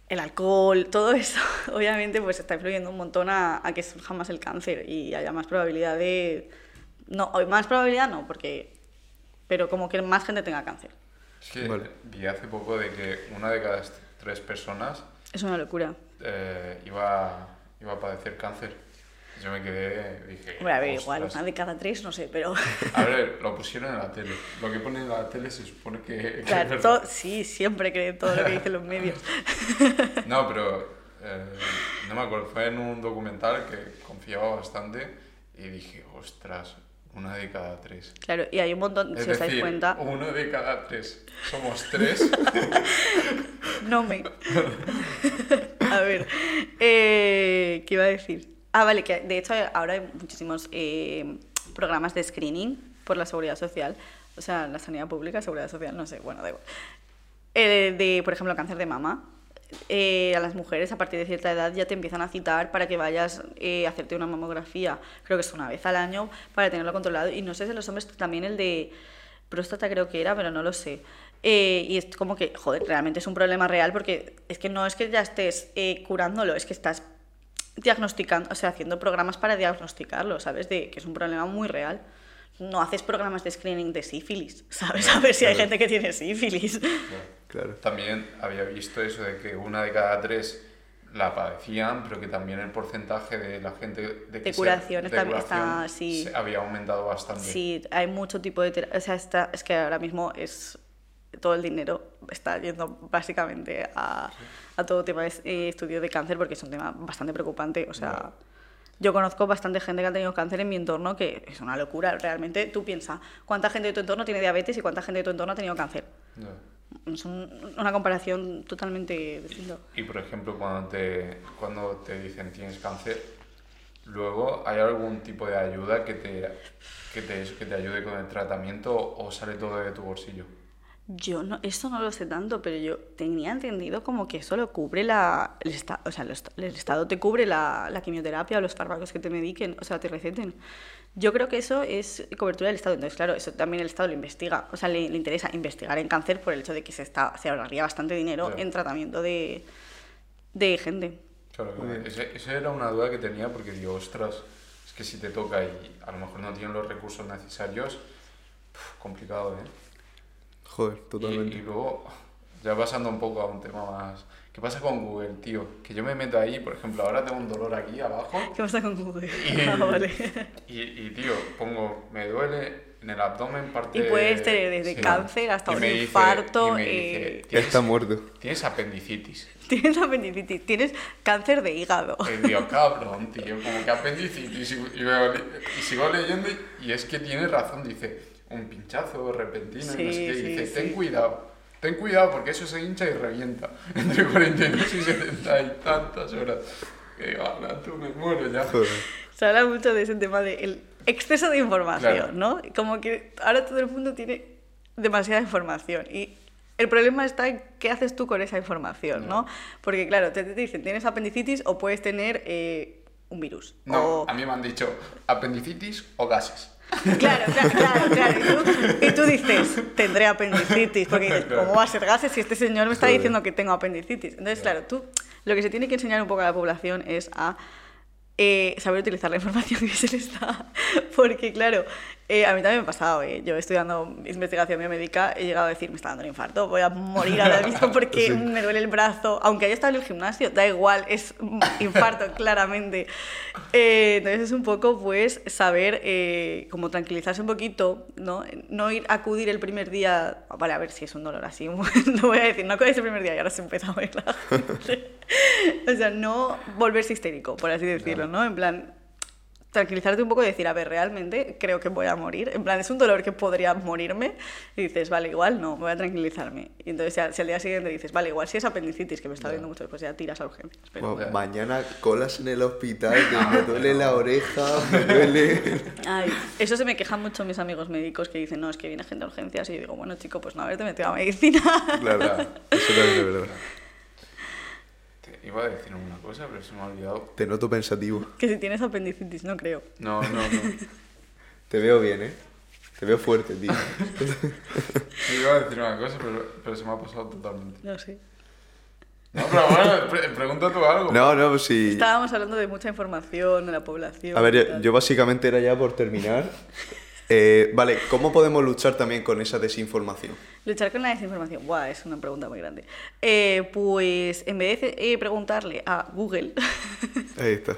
el alcohol, todo eso obviamente pues está influyendo un montón a, que surja más el cáncer y haya más probabilidad de... No, más probabilidad no, porque... Pero como que más gente tenga cáncer. Es que vi hace poco de que una de cada tres personas... Es una locura. Eh, iba, iba a padecer cáncer. Yo me quedé, dije. Hombre, a ver, igual, "Ostras". una de cada tres, no sé, pero. A ver, lo pusieron en la tele. Lo que ponen en la tele se supone que. Claro, verdad. to- sí, siempre creen todo lo que dicen los medios. No, pero eh, no me acuerdo, fue en un documental que confiaba bastante y dije, ostras, una de cada tres. Claro, y hay un montón, Es si os dais cuenta, uno de cada tres. Somos tres. no me. a ver, eh, ¿qué iba a decir? Ah, vale, que de hecho ahora hay muchísimos eh, programas de screening por la seguridad social, o sea, la sanidad pública, seguridad social, no sé, bueno, da igual. Eh, de, por ejemplo, cáncer de mama. Eh, a las mujeres a partir de cierta edad ya te empiezan a citar para que vayas eh, a hacerte una mamografía, creo que es una vez al año, para tenerlo controlado. Y no sé si los hombres también el de próstata creo que era, pero no lo sé. Eh, y es como que, joder, realmente es un problema real porque es que no es que ya estés eh, curándolo, es que estás diagnosticando, o sea, haciendo programas para diagnosticarlo, ¿sabes? De que es un problema muy real. No haces programas de screening de sífilis, ¿sabes? A ver si hay gente que tiene sífilis. Claro. También había visto eso de que una de cada tres la padecían, pero que también el porcentaje de la gente de, que De se- curaciones de también curación está, sí. se había aumentado bastante. Sí, hay mucho tipo de terapia. O sea, está, es que ahora mismo es todo el dinero está yendo básicamente a, a todo tema de eh, estudio de cáncer porque es un tema bastante preocupante. O sea, Claro. yo conozco bastante gente que ha tenido cáncer en mi entorno que es una locura. Realmente tú piensas, ¿cuánta gente de tu entorno tiene diabetes y cuánta gente de tu entorno ha tenido cáncer? Ya. Es un- una comparación totalmente distinta. Y por ejemplo, cuando te, cuando te dicen tienes cáncer, luego hay algún tipo de ayuda que te, que te, que te ayude con el tratamiento o sale todo de tu bolsillo. Yo no, esto no lo sé tanto, pero yo tenía entendido como que eso lo cubre la, el, esta- o sea, el, el Estado te cubre la, la quimioterapia o los fármacos que te mediquen, o sea, te receten. Yo creo que eso es cobertura del Estado. Entonces, claro, eso también el Estado lo investiga. O sea, le, le interesa investigar en cáncer por el hecho de que se, está, se ahorraría bastante dinero Claro. en tratamiento de, de gente. Claro, ese era una duda que tenía porque digo, ostras, es que si te toca y a lo mejor no tienen los recursos necesarios, pf, complicado, ¿eh? Joder, Y, totalmente. y luego, ya pasando un poco a un tema más... ¿Qué pasa con Google, tío? Que yo me meto ahí, por ejemplo, ahora tengo un dolor aquí abajo ¿Qué pasa con Google? y, Ah, vale. y, y, tío, pongo, me duele en el abdomen parte... Y puedes tener desde sí. cáncer hasta Y un me dice- infarto, y me eh, dice, Ya "Tienes- está muerto. Tienes apendicitis. Tienes apendicitis, tienes cáncer de hígado. Y digo, cabrón, tío, como que apendicitis. Y, y y sigo leyendo y, y es que tiene razón, dice, un pinchazo repentino y no sé qué. Sí, Y sí, dice, sí. ten cuidado, ten cuidado porque eso se hincha y revienta. Entre 42 y 70 y tantas horas. Que "Ala, tú me muero ya. Se habla mucho de ese tema del exceso de información, Claro. ¿no? Como que ahora todo el mundo tiene demasiada información y el problema está en qué haces tú con esa información, ¿no? Porque claro, te, te dicen, tienes apendicitis o puedes tener eh, un virus. No, o... a mí me han dicho apendicitis o gases. Claro, claro, claro, claro. Y tú, y tú dices, tendré apendicitis, porque dices, ¿cómo va a ser gases si este señor me está diciendo que tengo apendicitis? Entonces, claro, tú lo que se tiene que enseñar un poco a la población es a eh, saber utilizar la información que se les da. Porque, claro, eh, a mí también me ha pasado, eh, yo estudiando investigación biomédica he llegado a decir, me está dando un infarto, voy a morir ahora mismo porque Sí. me duele el brazo, aunque haya estado en el gimnasio, da igual, es un infarto, claramente. Eh, entonces es un poco, pues, saber eh, como tranquilizarse un poquito, ¿no? No ir a acudir el primer día, vale, a ver si es un dolor así, no voy a decir, no acudís el primer día y ahora se empieza a ver la gente. O sea, no volverse histérico, por así decirlo, ¿no? En plan, tranquilizarte un poco y decir, a ver, realmente creo que voy a morir. En plan, es un dolor que podría morirme. Y dices, vale, igual no, voy a tranquilizarme. Y entonces, ya, si al día siguiente dices, vale, igual si es apendicitis, que me está viendo mucho, pues ya tiras a urgencias. Pero... Bueno, mañana colas en el hospital, que me duele la oreja, me duele... Ay, eso se me quejan mucho mis amigos médicos que dicen, no, es que viene gente a urgencias. Y yo digo, bueno, chico, pues no haberte metido a medicina. Claro, eso también es verdad. Iba a decir una cosa, pero se me ha olvidado. Te noto pensativo. que si tienes apendicitis, no creo. No, no, no. Te veo bien, ¿eh? Te veo fuerte, tío. Iba a decir una cosa, pero, pero se me ha pasado totalmente. No sé. No, pero bueno, pre- pregunta tú algo. No, no, pues sí. Estábamos hablando de mucha información de la población. A ver, yo, yo básicamente era ya por terminar. Eh, vale, ¿cómo podemos luchar también con esa desinformación? Luchar con la desinformación, Buah, es una pregunta muy grande. Eh, pues en vez de eh, preguntarle a Google, Ahí está.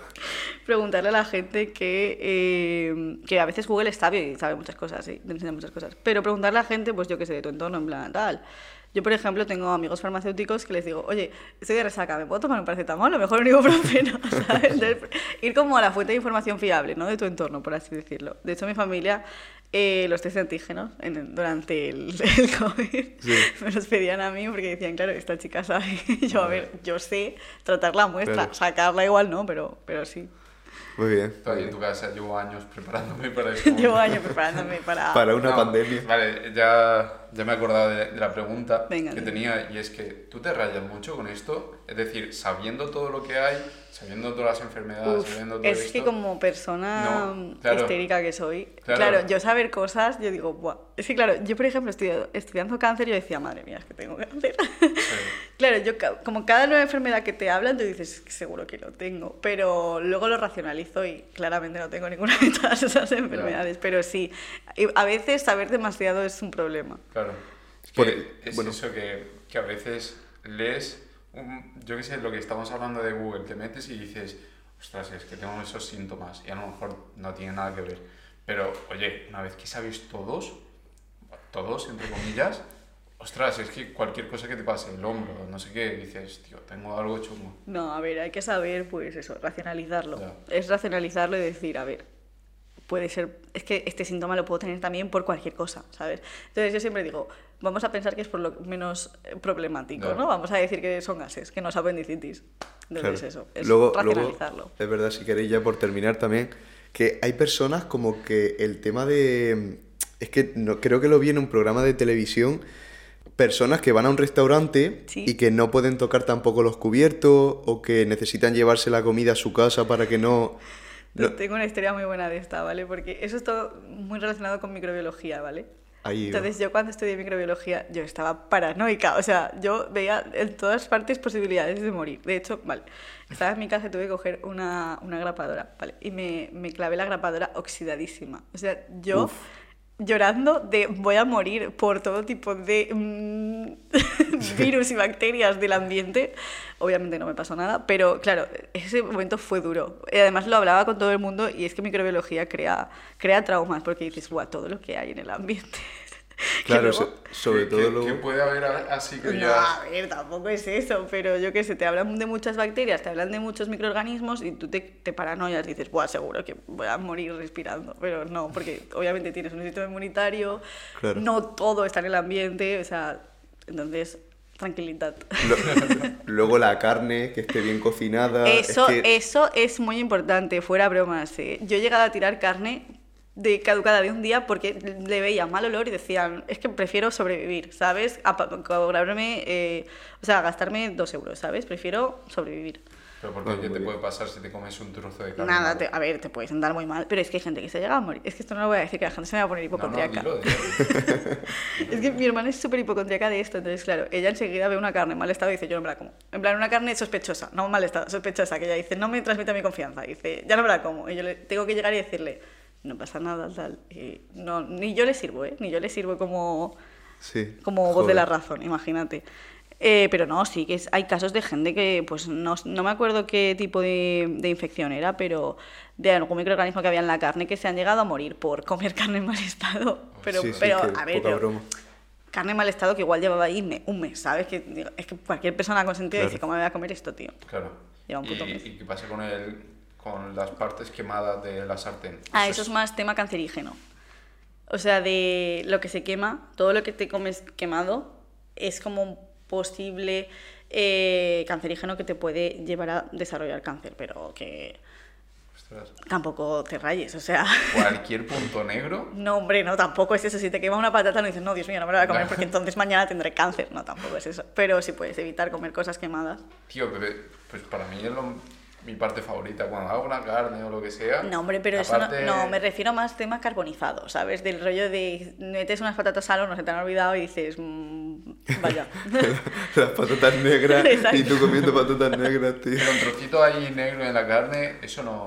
preguntarle a la gente que, eh, que a veces Google es sabio y sabe muchas cosas, te enseña muchas cosas. Pero preguntarle a la gente, pues yo qué sé, de tu entorno, en plan, tal. Yo, por ejemplo, tengo amigos farmacéuticos que les digo, oye, estoy de resaca, ¿me puedo tomar un paracetamol? A lo mejor un ibuprofeno, ¿sabes? Entonces, ir como a la fuente de información fiable, ¿no? De tu entorno, por así decirlo. De hecho, mi familia, eh, los test de antígenos en- durante el, el COVID me los pedían a mí porque decían, claro, esta chica sabe. Y yo, a ver, yo sé tratar la muestra, Claro. sacarla igual no, pero, pero sí. Muy bien. Todavía en tu casa llevo años preparándome para esto. Llevo años preparándome para... Para una No, pandemia. Vale, ya, ya me he acordado de, de la pregunta Venga, que tenía y es que tú te rayas mucho con esto, es decir, sabiendo todo lo que hay, sabiendo todas las enfermedades, Uf, sabiendo todo es esto. que como persona No, claro. histérica que soy, Claro. claro. yo saber cosas, yo digo, Buah. es que claro, yo por ejemplo estudiando, estudiando cáncer, yo decía, madre mía, es que tengo cáncer. claro, yo como cada nueva enfermedad que te hablan, tú dices, seguro que lo tengo, pero luego lo racionalizo y claramente no tengo ninguna de todas esas enfermedades, pero sí, a veces saber demasiado es un problema. Claro. Es, Por- es bueno. eso que, que a veces lees, un- yo qué sé, lo que estamos hablando de Google, te metes y dices, ostras, es que tengo esos síntomas y a lo mejor no tiene nada que ver. Pero, oye, una vez que sabéis todos, todos, entre comillas, ostras, es que cualquier cosa que te pase, el hombro, no sé qué, dices, tío, tengo algo chungo. No, a ver, hay que saber, pues eso, racionalizarlo. Ya. Es racionalizarlo y decir, a ver, puede ser, es que este síntoma lo puedo tener también por cualquier cosa, ¿sabes? Entonces yo siempre digo, vamos a pensar que es por lo menos eh, problemático, Ya. ¿no? Vamos a decir que son gases, que no es apendicitis. Entonces Claro. eso, es luego, racionalizarlo. luego, es verdad, si queréis ya por terminar también, que hay personas como que el tema de... Es que no, creo que lo vi en un programa de televisión, personas que van a un restaurante Sí. y que no pueden tocar tampoco los cubiertos o que necesitan llevarse la comida a su casa para que no... no- Tengo una historia muy buena de esta, ¿vale? Porque eso es todo muy relacionado con microbiología, ¿vale? Ahí, Entonces yo cuando estudié microbiología yo estaba paranoica, o sea, yo veía en todas partes posibilidades de morir. De hecho, vale, estaba en mi casa y tuve que coger una, una grapadora, ¿vale? Y me, me clavé la grapadora oxidadísima. O sea, yo Uf. Llorando de voy a morir por todo tipo de mm, virus y bacterias del ambiente. Obviamente no me pasó nada, pero claro, ese momento fue duro. Y además lo hablaba con todo el mundo y es que microbiología crea, crea traumas porque dices, guau, todo lo que hay en el ambiente. Claro, luego- so- sobre ¿Qué- todo qué- luego... qué puede haber así que no, a ver, tampoco es eso, pero yo qué sé, te hablan de muchas bacterias, te hablan de muchos microorganismos y tú te, te paranoias y dices, Buah, seguro que voy a morir respirando. Pero no, porque obviamente tienes un sistema inmunitario, Claro. no todo está en el ambiente, o sea, entonces, tranquilidad. Lo- luego la carne, que esté bien cocinada. es Eso, que- eso es muy importante, fuera bromas. ¿eh? Yo he llegado a tirar carne de caducada de un día porque le veía mal olor y decían, es que prefiero sobrevivir, ¿sabes? A cobrarme, eh, o sea, gastarme dos euros, ¿sabes? Prefiero sobrevivir. pero porque Ah, ¿qué te puede pasar si te comes un trozo de carne? Nada, te- a ver, te puedes andar muy mal, pero es que hay gente que se llega a morir. Es que esto no lo voy a decir, que la gente se me va a poner No, no, hipocondriaca. dilo, dilo. Es que mi hermana es súper hipocondriaca de esto, entonces, claro, ella enseguida ve una carne en mal estado y dice, yo no me la como. En plan, una carne sospechosa, no mal estado, sospechosa, que ella dice, no me transmite mi confianza. Dice, ya no me la como. Y yo le tengo que llegar y decirle, no pasa nada, tal. Y no, ni yo le sirvo, ¿eh? Ni yo le sirvo como, Sí, como voz de la razón, imagínate. Eh, pero no, sí que es- hay casos de gente que, pues no, no me acuerdo qué tipo de, de infección era, pero de algún microorganismo que había en la carne que se han llegado a morir por comer carne en mal estado. Pero, Sí, sí, pero que a ver, carne en mal estado que igual llevaba ahí me- un mes, ¿sabes? Que, es que cualquier persona con sentido Claro. dice, ¿cómo me voy a comer esto, tío? Claro. Lleva un puto ¿Y, mes. ¿Y qué pasa con, el, con las partes quemadas de la sartén? Ah, eso es más tema cancerígeno. O sea, de lo que se quema, todo lo que te comes quemado es como un posible eh, cancerígeno que te puede llevar a desarrollar cáncer, pero que Ostras. tampoco te rayes, o sea... Cualquier punto negro. No, hombre, no, tampoco es eso. Si te quema una patata, no dices, no, Dios mío, no me la voy a comer porque entonces mañana tendré cáncer. No, tampoco es eso. Pero si puedes evitar comer cosas quemadas. Tío, pues para mí es lo- mi parte favorita. Cuando hago una carne o lo que sea. No, hombre, pero aparte- eso no, no, me refiero más a tema carbonizado, ¿sabes? Del rollo de metes unas patatas al horno, se te han olvidado y dices, mm, vaya. Las patatas negras y tú comiendo patatas negras, tío. Un trocito ahí negro en la carne, eso no.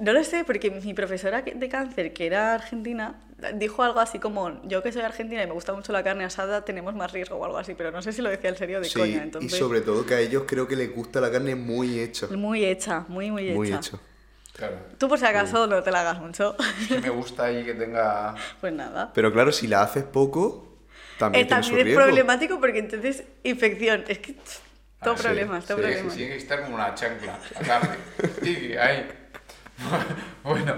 No lo sé, porque mi profesora de cáncer, que era argentina, dijo algo así como, yo que soy argentina y me gusta mucho la carne asada, tenemos más riesgo o algo así, pero no sé si lo decía en serio de Sí, coña, y entonces... sobre todo que a ellos creo que les gusta la carne muy hecha. Muy hecha, muy, muy hecha. Muy hecha. Claro. Tú por si acaso no te la hagas mucho. Es que me gusta ahí que tenga... Pues nada. Pero claro, si la haces poco, también Eh, tiene su también es riesgo. problemático porque entonces infección. Es que todo Ah, sí, problemas, todo sí, problemas. sí, tiene que estar como una chancla, la carne. Ahí. bueno,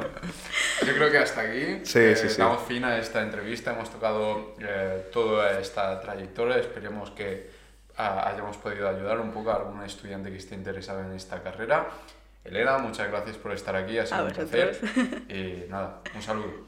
yo creo que hasta aquí Sí, eh, sí, sí. damos fin a esta entrevista. Hemos tocado eh, toda esta trayectoria. Esperemos que ah, hayamos podido ayudar un poco a algún estudiante que esté interesado en esta carrera. Elena, muchas gracias por estar aquí. Ha sido A un placer. Y nada, un saludo.